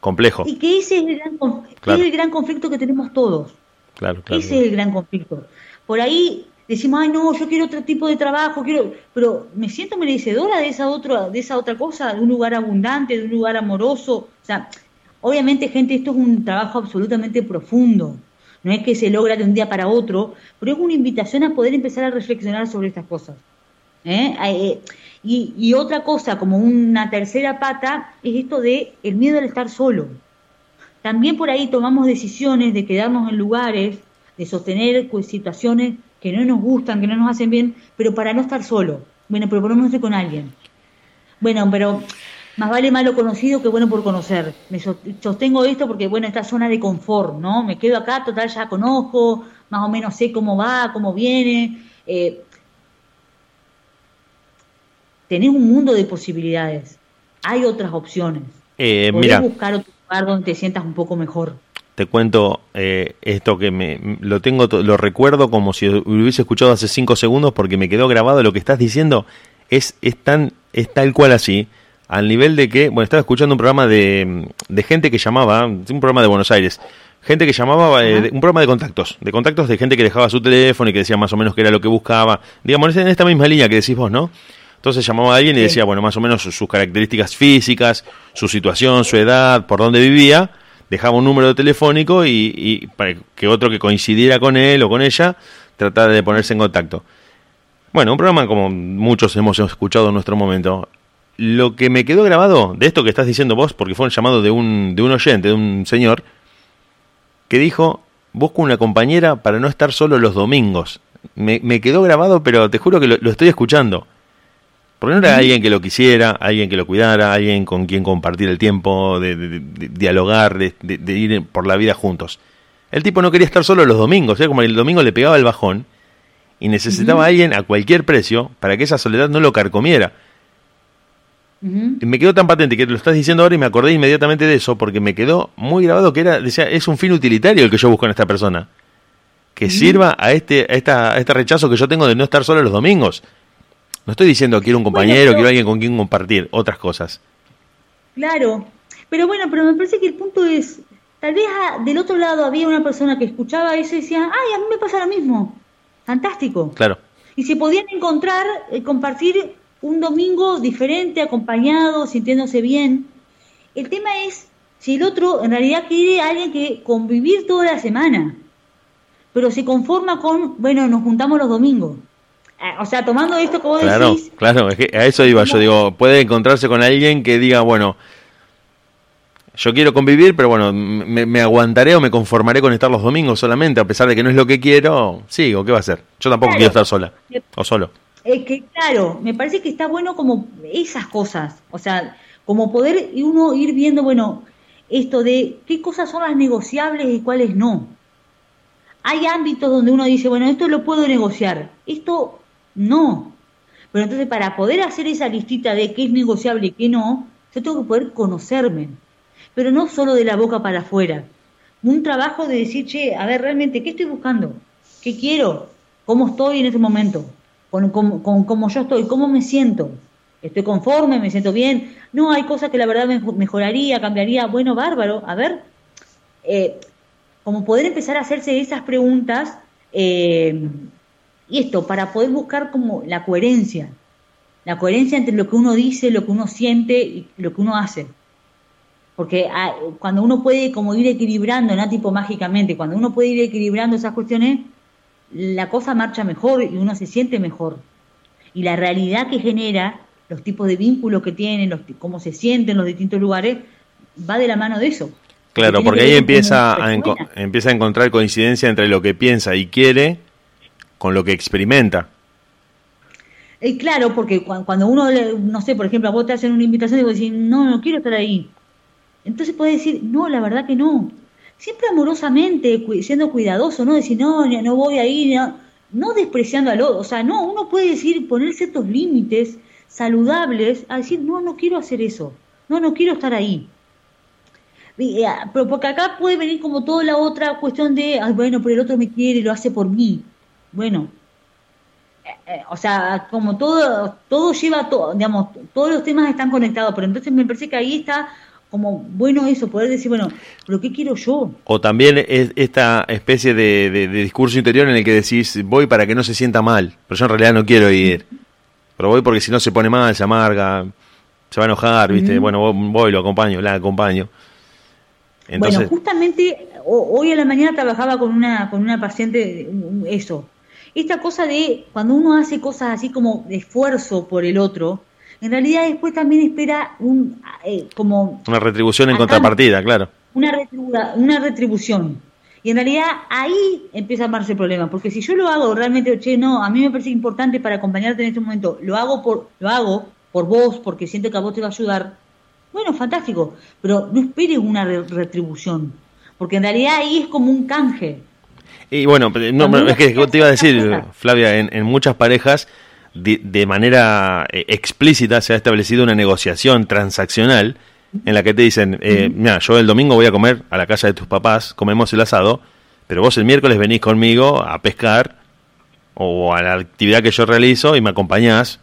complejo. Y que ese es el gran, es el gran conflicto que tenemos todos. Ese es el gran conflicto. Por ahí decimos, ay no, yo quiero otro tipo de trabajo, quiero, pero me siento merecedora de esa otra, de esa otra cosa, de un lugar abundante, de un lugar amoroso. O sea, obviamente, gente, esto es un trabajo absolutamente profundo. No es que se logra de un día para otro, pero es una invitación a poder empezar a reflexionar sobre estas cosas. ¿eh? Eh, y, y, otra cosa, como una tercera pata, es esto de el miedo al estar solo. También por ahí tomamos decisiones de quedarnos en lugares, de sostener situaciones que no nos gustan, que no nos hacen bien, pero para no estar solo. Bueno, pero por con alguien. Bueno, pero más vale malo conocido que bueno por conocer. Me sostengo esto porque, bueno, esta zona de confort, ¿no? Me quedo acá, total, ya conozco, más o menos sé cómo va, cómo viene. Eh, tenés un mundo de posibilidades. Hay otras opciones. Eh, mira, buscar otro donde te sientas un poco mejor. Te cuento eh, esto que me lo tengo lo recuerdo como si lo hubiese escuchado hace cinco segundos porque me quedó grabado lo que estás diciendo es es tan es tal cual así. al nivel de que, bueno, estaba escuchando un programa de, de gente que llamaba, un programa de Buenos Aires, gente que llamaba, eh, un programa de contactos, de contactos de gente que dejaba su teléfono y que decía más o menos qué era lo que buscaba, digamos, en esta misma línea que decís vos, ¿no? Entonces llamaba a alguien y decía, bueno, más o menos sus, características físicas, su situación, su edad, por dónde vivía, dejaba un número telefónico y, y para que otro que coincidiera con él o con ella tratara de ponerse en contacto. Bueno, un programa como muchos hemos escuchado en nuestro momento. Lo que me quedó grabado de esto que estás diciendo vos, porque fue un llamado de un, de un oyente, de un señor, que dijo, busco una compañera para no estar solo los domingos. Me, me quedó grabado, pero te juro que lo, estoy escuchando. Porque no era alguien que lo quisiera, alguien que lo cuidara, alguien con quien compartir el tiempo, de, dialogar, de, ir por la vida juntos. El tipo no quería estar solo los domingos, ¿eh? como el domingo le pegaba el bajón y necesitaba a alguien a cualquier precio para que esa soledad no lo carcomiera. Me quedó tan patente que lo estás diciendo ahora y me acordé inmediatamente de eso porque me quedó muy grabado que era, decía, es un fin utilitario el que yo busco en esta persona. Que sirva a este, a, esta, este rechazo que yo tengo de no estar solo los domingos. No estoy diciendo quiero un compañero, quiero alguien con quien compartir otras cosas. Claro, pero bueno, pero me parece que el punto es, tal vez del otro lado había una persona que escuchaba eso y decía, ay, a mí me pasa lo mismo. Fantástico. Claro. Y se podían encontrar, eh, compartir un domingo diferente, acompañado, sintiéndose bien. El tema es si el otro en realidad quiere a alguien que convivir toda la semana, pero se conforma con, bueno, nos juntamos los domingos. Ah, o sea, tomando esto como claro, decís... Claro, es que a eso iba, yo digo, puede encontrarse con alguien que diga, bueno, yo quiero convivir, pero bueno, me, aguantaré o me conformaré con estar los domingos solamente, a pesar de que no es lo que quiero, sigo, ¿qué va a hacer? Yo tampoco quiero estar sola o solo. Es que, claro, me parece que está bueno como esas cosas, o sea, como poder uno ir viendo, bueno, esto de qué cosas son las negociables y cuáles no. Hay ámbitos donde uno dice, bueno, esto lo puedo negociar, esto no. Pero entonces para poder hacer esa listita de qué es negociable y qué no, yo tengo que poder conocerme. Pero no solo de la boca para afuera. Un trabajo de decir, che, a ver, realmente, ¿qué estoy buscando? ¿Qué quiero? ¿Cómo estoy en este momento? con, con, cómo yo estoy, cómo me siento. ¿Estoy conforme? ¿Me siento bien? No, hay cosas que la verdad me mejoraría, cambiaría. Bueno, bárbaro. A ver, eh, como poder empezar a hacerse esas preguntas eh, y esto, para poder buscar como la coherencia. La coherencia entre lo que uno dice, lo que uno siente y lo que uno hace. Porque ah, cuando uno puede como ir equilibrando, no tipo mágicamente, cuando uno puede ir equilibrando esas cuestiones, la cosa marcha mejor y uno se siente mejor. Y la realidad que genera, los tipos de vínculos que tienen, los, cómo se sienten en los distintos lugares, va de la mano de eso. Claro, porque ahí empieza a, empieza a encontrar coincidencia entre lo que piensa y quiere con lo que experimenta. Eh, claro, porque cuando uno, no sé, por ejemplo, a vos te hacen una invitación y vos decís, no, no quiero estar ahí. Entonces puedes decir, no, la verdad que no siempre amorosamente, siendo cuidadoso, no decir, no, no voy a ir, no, despreciando al otro, o sea, no, uno puede decir, poner ciertos límites saludables a decir, no, no quiero hacer eso, no, no quiero estar ahí. Eh, pero porque acá puede venir como toda la otra cuestión de, bueno, pero el otro me quiere lo hace por mí. Bueno, eh, eh, o sea, como todo, todo lleva, todo, digamos, todos los temas están conectados, pero entonces me parece que ahí está como bueno eso, poder decir, bueno, pero ¿qué quiero yo? O también es esta especie de, discurso interior en el que decís, voy para que no se sienta mal, pero yo en realidad no quiero ir. Pero voy porque si no se pone mal, se amarga, se va a enojar, ¿viste? Bueno, voy, lo acompaño, la acompaño. Bueno, justamente hoy a la mañana trabajaba con una, con una paciente, eso. Esta cosa de cuando uno hace cosas así como de esfuerzo por el otro, en realidad después también espera un eh, como una retribución en contrapartida, claro. Una, una retribución. Y en realidad ahí empieza a armarse el problema, porque si yo lo hago realmente, che, no, a mí me parece importante para acompañarte en este momento, lo hago por lo hago por vos, porque siento que a vos te va a ayudar. Bueno, fantástico, pero no esperes una retribución, porque en realidad ahí es como un canje. Y bueno, no, es que te iba a decir, Flavia, en, en muchas parejas de, manera eh, explícita se ha establecido una negociación transaccional en la que te dicen, eh, mira, yo el domingo voy a comer a la casa de tus papás, comemos el asado, pero vos el miércoles venís conmigo a pescar o a la actividad que yo realizo y me acompañás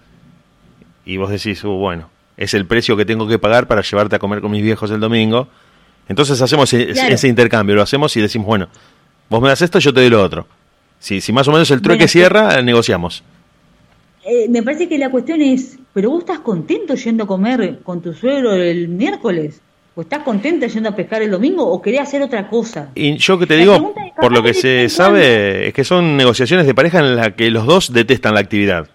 y vos decís, uh, bueno, es el precio que tengo que pagar para llevarte a comer con mis viejos el domingo. Entonces hacemos e- ese intercambio, lo hacemos y decimos, bueno, vos me das esto, yo te doy lo otro. Si, si más o menos el trueque cierra, negociamos. Eh, me parece que la cuestión es, ¿pero vos estás contento yendo a comer con tu suegro el miércoles? ¿O estás contenta yendo a pescar el domingo o querés hacer otra cosa? Y yo que te digo, por lo que se sabe, es que son negociaciones de pareja en las que los dos detestan la actividad.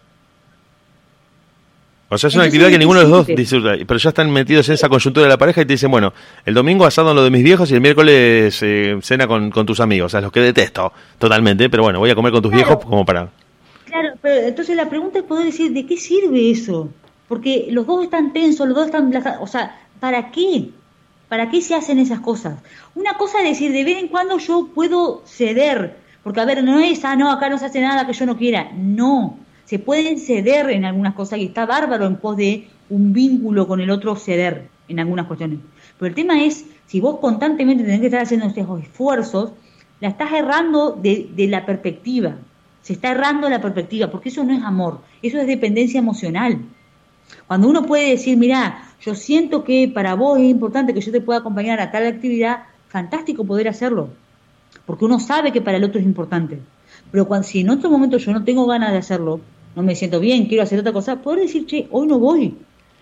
O sea, es una actividad que ninguno de los dos disfruta, pero ya están metidos en esa coyuntura de la pareja y te dicen, bueno, el domingo asado en lo de mis viejos y el miércoles eh, cena con, tus amigos, o sea, los que detesto totalmente, pero bueno, voy a comer con tus viejos como para... Claro, pero entonces la pregunta es poder decir, ¿de qué sirve eso? Porque los dos están tensos, los dos están... O sea, ¿para qué? ¿Para qué se hacen esas cosas? Una cosa es decir, de vez en cuando yo puedo ceder, porque a ver, no es, ah, no, acá no se hace nada que yo no quiera, no se pueden ceder en algunas cosas y está bárbaro en pos de un vínculo con el otro ceder en algunas cuestiones. Pero el tema es, si vos constantemente tenés que estar haciendo esos esfuerzos, la estás errando de, de la perspectiva. Se está errando la perspectiva, porque eso no es amor, eso es dependencia emocional. Cuando uno puede decir, mira, yo siento que para vos es importante que yo te pueda acompañar a tal actividad, fantástico poder hacerlo, porque uno sabe que para el otro es importante. Pero cuando, si en otro momento yo no tengo ganas de hacerlo, no me siento bien, quiero hacer otra cosa, poder decir, che, hoy no voy.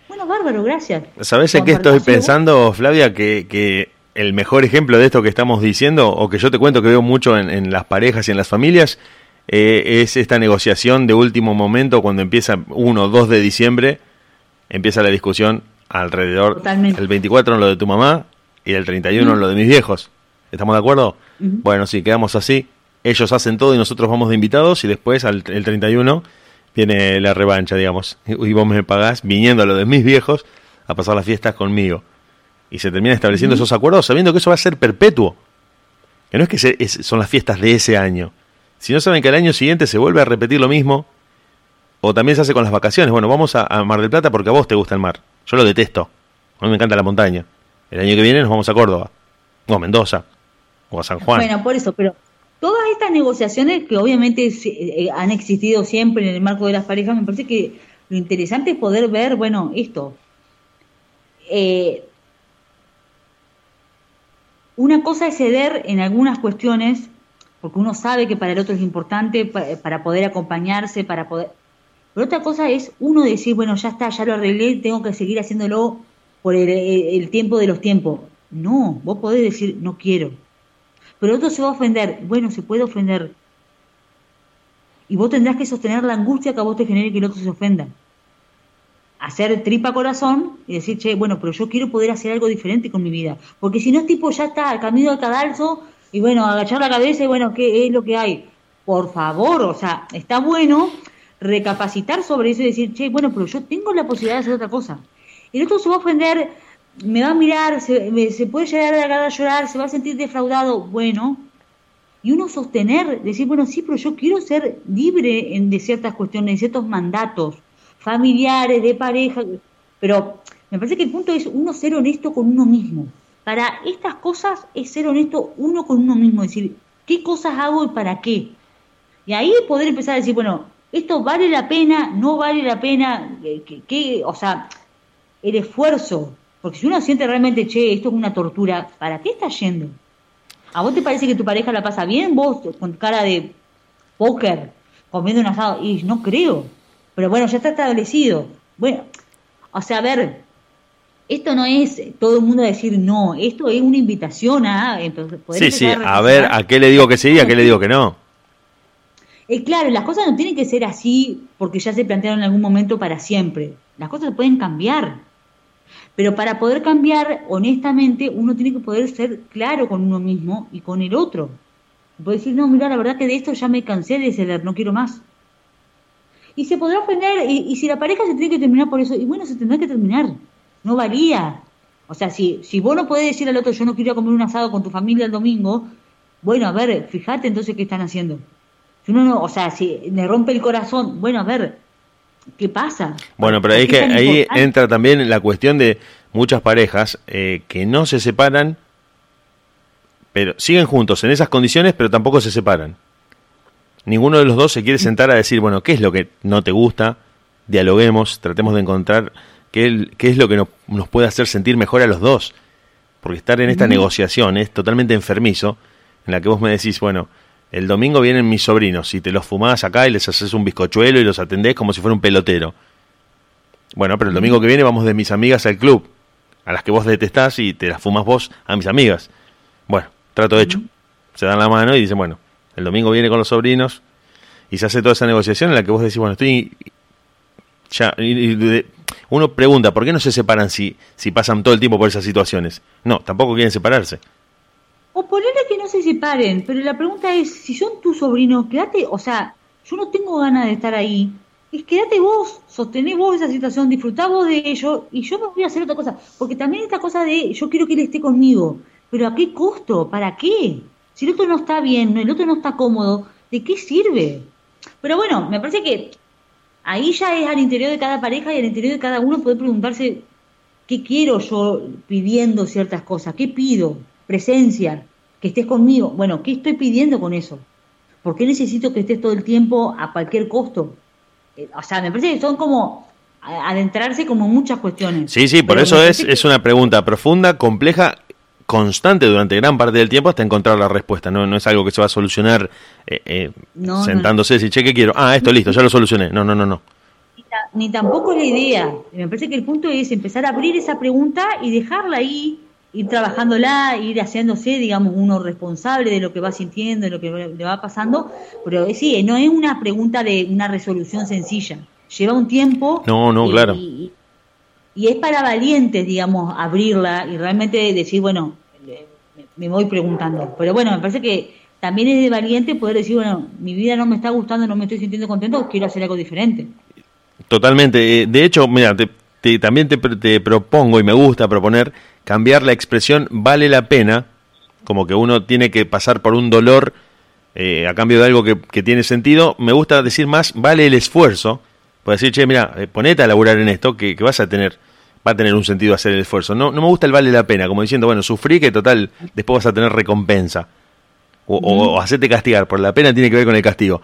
Bueno, bárbaro, gracias. ¿Sabes en qué estoy pensando, Flavia? Que, que el mejor ejemplo de esto que estamos diciendo, o que yo te cuento que veo mucho en, las parejas y en las familias, eh, es esta negociación de último momento cuando empieza 1 o 2 de diciembre, empieza la discusión alrededor del el 24 en lo de tu mamá y el 31 en lo de mis viejos. ¿Estamos de acuerdo? Bueno, sí, quedamos así. Ellos hacen todo y nosotros vamos de invitados y después al el 31 viene la revancha, digamos. Y vos me pagás viniendo a lo de mis viejos a pasar las fiestas conmigo. Y se termina estableciendo esos acuerdos sabiendo que eso va a ser perpetuo. Que no es que son las fiestas de ese año. Si no saben que al año siguiente se vuelve a repetir lo mismo, o también se hace con las vacaciones. Bueno, vamos a, Mar del Plata porque a vos te gusta el mar. Yo lo detesto. A mí me encanta la montaña. El año que viene nos vamos a Córdoba, o a Mendoza, o a San Juan. Bueno, por eso, pero Todas estas negociaciones que obviamente eh, han existido siempre en el marco de las parejas, me parece que lo interesante es poder ver, bueno, esto. Eh, una cosa es ceder en algunas cuestiones, porque uno sabe que para el otro es importante, para, poder acompañarse, para poder... Pero otra cosa es uno decir, bueno, ya está, ya lo arreglé, tengo que seguir haciéndolo por el tiempo de los tiempos. No, vos podés decir, no quiero pero otro se va a ofender. Bueno, se puede ofender. Y vos tendrás que sostener la angustia que a vos te genere que el otro se ofenda. Hacer tripa corazón y decir, che, bueno, pero yo quiero poder hacer algo diferente con mi vida. Porque si no es tipo, ya está, al camino al cadalso, y bueno, agachar la cabeza y bueno, ¿qué es lo que hay? Por favor, o sea, está bueno recapacitar sobre eso y decir, che, bueno, pero yo tengo la posibilidad de hacer otra cosa. El otro se va a ofender me va a mirar, se, se puede llegar a, a llorar, se va a sentir defraudado, bueno, y uno sostener, decir, bueno, sí, pero yo quiero ser libre en, de ciertas cuestiones, de ciertos mandatos familiares, de pareja, pero me parece que el punto es uno ser honesto con uno mismo. Para estas cosas es ser honesto uno con uno mismo, decir, ¿qué cosas hago y para qué? Y ahí poder empezar a decir, bueno, esto vale la pena, no vale la pena, ¿qué, o sea, el esfuerzo, porque si uno siente realmente, che, esto es una tortura, ¿para qué estás yendo? ¿A vos te parece que tu pareja la pasa bien? Vos con cara de póker, comiendo un asado, y no creo. Pero bueno, ya está establecido. Bueno, o sea, a ver, esto no es todo el mundo decir no, esto es una invitación a... Entonces, sí, sí, a, ver, ¿a qué le digo que sí y a qué le digo que no? Eh, claro, las cosas no tienen que ser así porque ya se plantearon en algún momento para siempre. Las cosas pueden cambiar. Pero para poder cambiar, honestamente, uno tiene que poder ser claro con uno mismo y con el otro. Puede decir, no, mira, la verdad que de esto ya me cansé de ceder, no quiero más. Y se podrá ofender, y, si la pareja se tiene que terminar por eso, y bueno, se tendrá que terminar. No varía. O sea, si, si vos no podés decir al otro, yo no quiero comer un asado con tu familia el domingo, bueno, a ver, fíjate entonces qué están haciendo. Si uno no, o sea, si le rompe el corazón, bueno, a ver, ¿qué pasa? Bueno, pero ahí, que, ahí entra también la cuestión de muchas parejas eh, que no se separan, pero siguen juntos en esas condiciones, pero tampoco se separan. Ninguno de los dos se quiere sentar a decir, bueno, ¿qué es lo que no te gusta? Dialoguemos, tratemos de encontrar qué, qué es lo que nos, nos puede hacer sentir mejor a los dos. Porque estar en esta negociación es totalmente enfermizo, en la que vos me decís, bueno, el domingo vienen mis sobrinos y te los fumás acá y les haces un bizcochuelo y los atendés como si fuera un pelotero. Bueno, pero el domingo que viene vamos de mis amigas al club, a las que vos detestás y te las fumas vos a mis amigas. Bueno, trato hecho. Se dan la mano y dicen, bueno, el domingo viene con los sobrinos y se hace toda esa negociación en la que vos decís, bueno, estoy... Ya, uno pregunta, ¿por qué no se separan si, si pasan todo el tiempo por esas situaciones? No, tampoco quieren separarse. O ponerle que no se separen, pero la pregunta es, si son tus sobrinos, quédate, o sea, yo no tengo ganas de estar ahí, es quédate vos, sostené vos esa situación, disfrutá vos de ello, y yo me voy a hacer otra cosa, porque también esta cosa de, yo quiero que él esté conmigo, pero ¿a qué costo? ¿Para qué? Si el otro no está bien, el otro no está cómodo, ¿de qué sirve? Pero bueno, me parece que ahí ya es al interior de cada pareja y al interior de cada uno poder preguntarse qué quiero yo pidiendo ciertas cosas, qué pido, presencia, que estés conmigo. Bueno, ¿qué estoy pidiendo con eso? ¿Por qué necesito que estés todo el tiempo a cualquier costo? Eh, o sea, me parece que son como adentrarse como muchas cuestiones. Sí, sí, por eso es, es una pregunta profunda, compleja constante durante gran parte del tiempo hasta encontrar la respuesta. No, no es algo que se va a solucionar eh, eh, sentándose y decir, che, ¿qué quiero? Ah, esto listo, ya lo solucioné. No, no, no, no. Ni, tampoco es la idea. Me parece que el punto es empezar a abrir esa pregunta y dejarla ahí, ir trabajándola, ir haciéndose, digamos, uno responsable de lo que va sintiendo, de lo que le va pasando. Pero sí, no es una pregunta de una resolución sencilla. Lleva un tiempo. No, no, claro y es para valientes, digamos, abrirla y realmente decir, bueno, me voy preguntando. Pero bueno, me parece que también es de valiente poder decir, bueno, mi vida no me está gustando, no me estoy sintiendo contento, quiero hacer algo diferente. Totalmente. Eh, de hecho, mira, también te, te, propongo y me gusta proponer cambiar la expresión vale la pena, como que uno tiene que pasar por un dolor eh, a cambio de algo que, que, tiene sentido. Me gusta decir más vale el esfuerzo Puedes decir, che, mira, eh, ponete a laburar en esto, que, vas a tener, va a tener un sentido hacer el esfuerzo. No, no me gusta el vale la pena, como diciendo, bueno, sufrí que total, después vas a tener recompensa. O, hacerte castigar, por la pena tiene que ver con el castigo.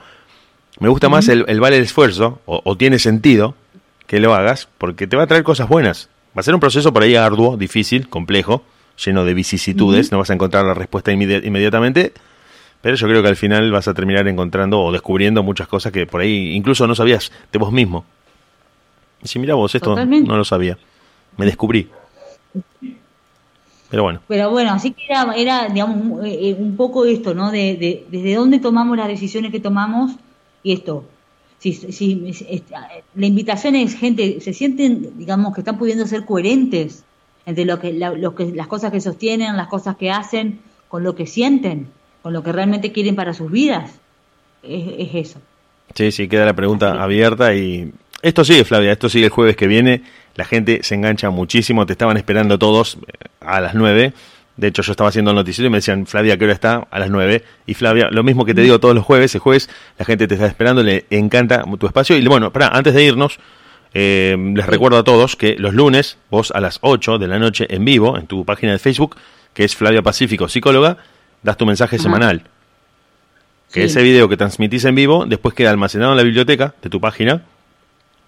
Me gusta más el, vale el esfuerzo, o, tiene sentido que lo hagas, porque te va a traer cosas buenas. Va a ser un proceso por ahí arduo, difícil, complejo, lleno de vicisitudes, no vas a encontrar la respuesta inmediatamente, pero yo creo que al final vas a terminar encontrando o descubriendo muchas cosas que por ahí incluso no sabías de vos mismo. Y si mira vos, esto no lo sabía. Me descubrí. Pero bueno. Pero bueno, así que era, era digamos, eh, un poco esto, ¿no? De, de, desde dónde tomamos las decisiones que tomamos y esto. Si, si, la invitación es, gente, se sienten, digamos, que están pudiendo ser coherentes entre lo que, lo que, las cosas que sostienen, las cosas que hacen, con lo que sienten con lo que realmente quieren para sus vidas. Es, eso. Sí, sí, queda la pregunta abierta y esto sigue, Flavia, esto sigue el jueves que viene. La gente se engancha muchísimo, te estaban esperando todos eh, a las nueve. De hecho, yo estaba haciendo el noticiero y me decían, Flavia, ¿qué hora está? A las nueve. Y Flavia, lo mismo que te digo todos los jueves, el jueves la gente te está esperando, le encanta tu espacio. Y bueno, para, antes de irnos, eh, les recuerdo a todos que los lunes, vos a las 8 de la noche en vivo, en tu página de Facebook, que es Flavia Pacífico, psicóloga, das tu mensaje semanal. Que ese video que transmitís en vivo después queda almacenado en la biblioteca de tu página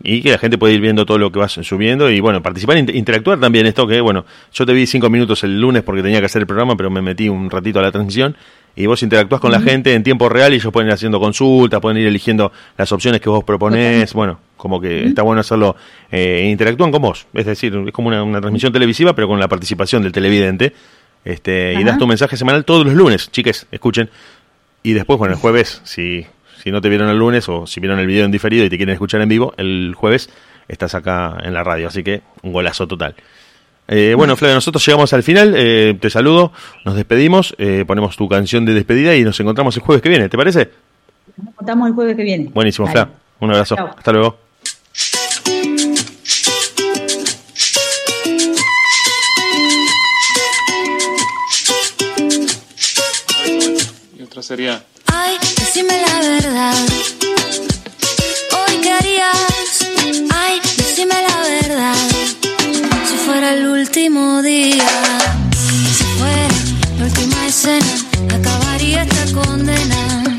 y que la gente puede ir viendo todo lo que vas subiendo y bueno, participar, interactuar también esto que bueno, yo te vi cinco minutos el lunes porque tenía que hacer el programa, pero me metí un ratito a la transmisión y vos interactúas con la gente en tiempo real y ellos pueden ir haciendo consultas, pueden ir eligiendo las opciones que vos proponés, bueno, como que está bueno hacerlo, eh, interactúan con vos, es decir, es como una transmisión televisiva pero con la participación del televidente este, y das tu mensaje semanal todos los lunes, chiques, escuchen. Y después, bueno, el jueves, si, si no te vieron el lunes o si vieron el video en diferido y te quieren escuchar en vivo, el jueves estás acá en la radio, así que un golazo total. Eh, bueno, Flavio, nosotros llegamos al final, eh, te saludo, nos despedimos, eh, ponemos tu canción de despedida y nos encontramos el jueves que viene, ¿te parece? Nos encontramos el jueves que viene. Buenísimo, Fla, un abrazo, hasta luego. sería. Ay, decime la verdad. Hoy qué harías. Ay, decime la verdad. Si fuera el último día. Si fuera la última escena. Acabaría esta condena.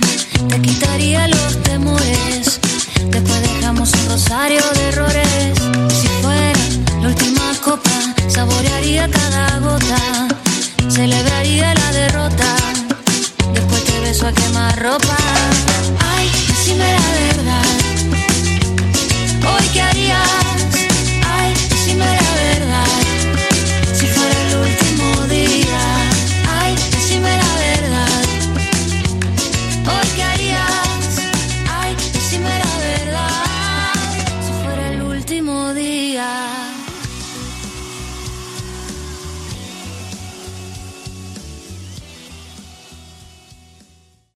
Te quitaría los temores. Después dejamos un rosario de errores. Si fuera copa, saborearía cada gota, celebraría la derrota, beso a quemar ropa. Ay, decime la verdad, hoy qué harías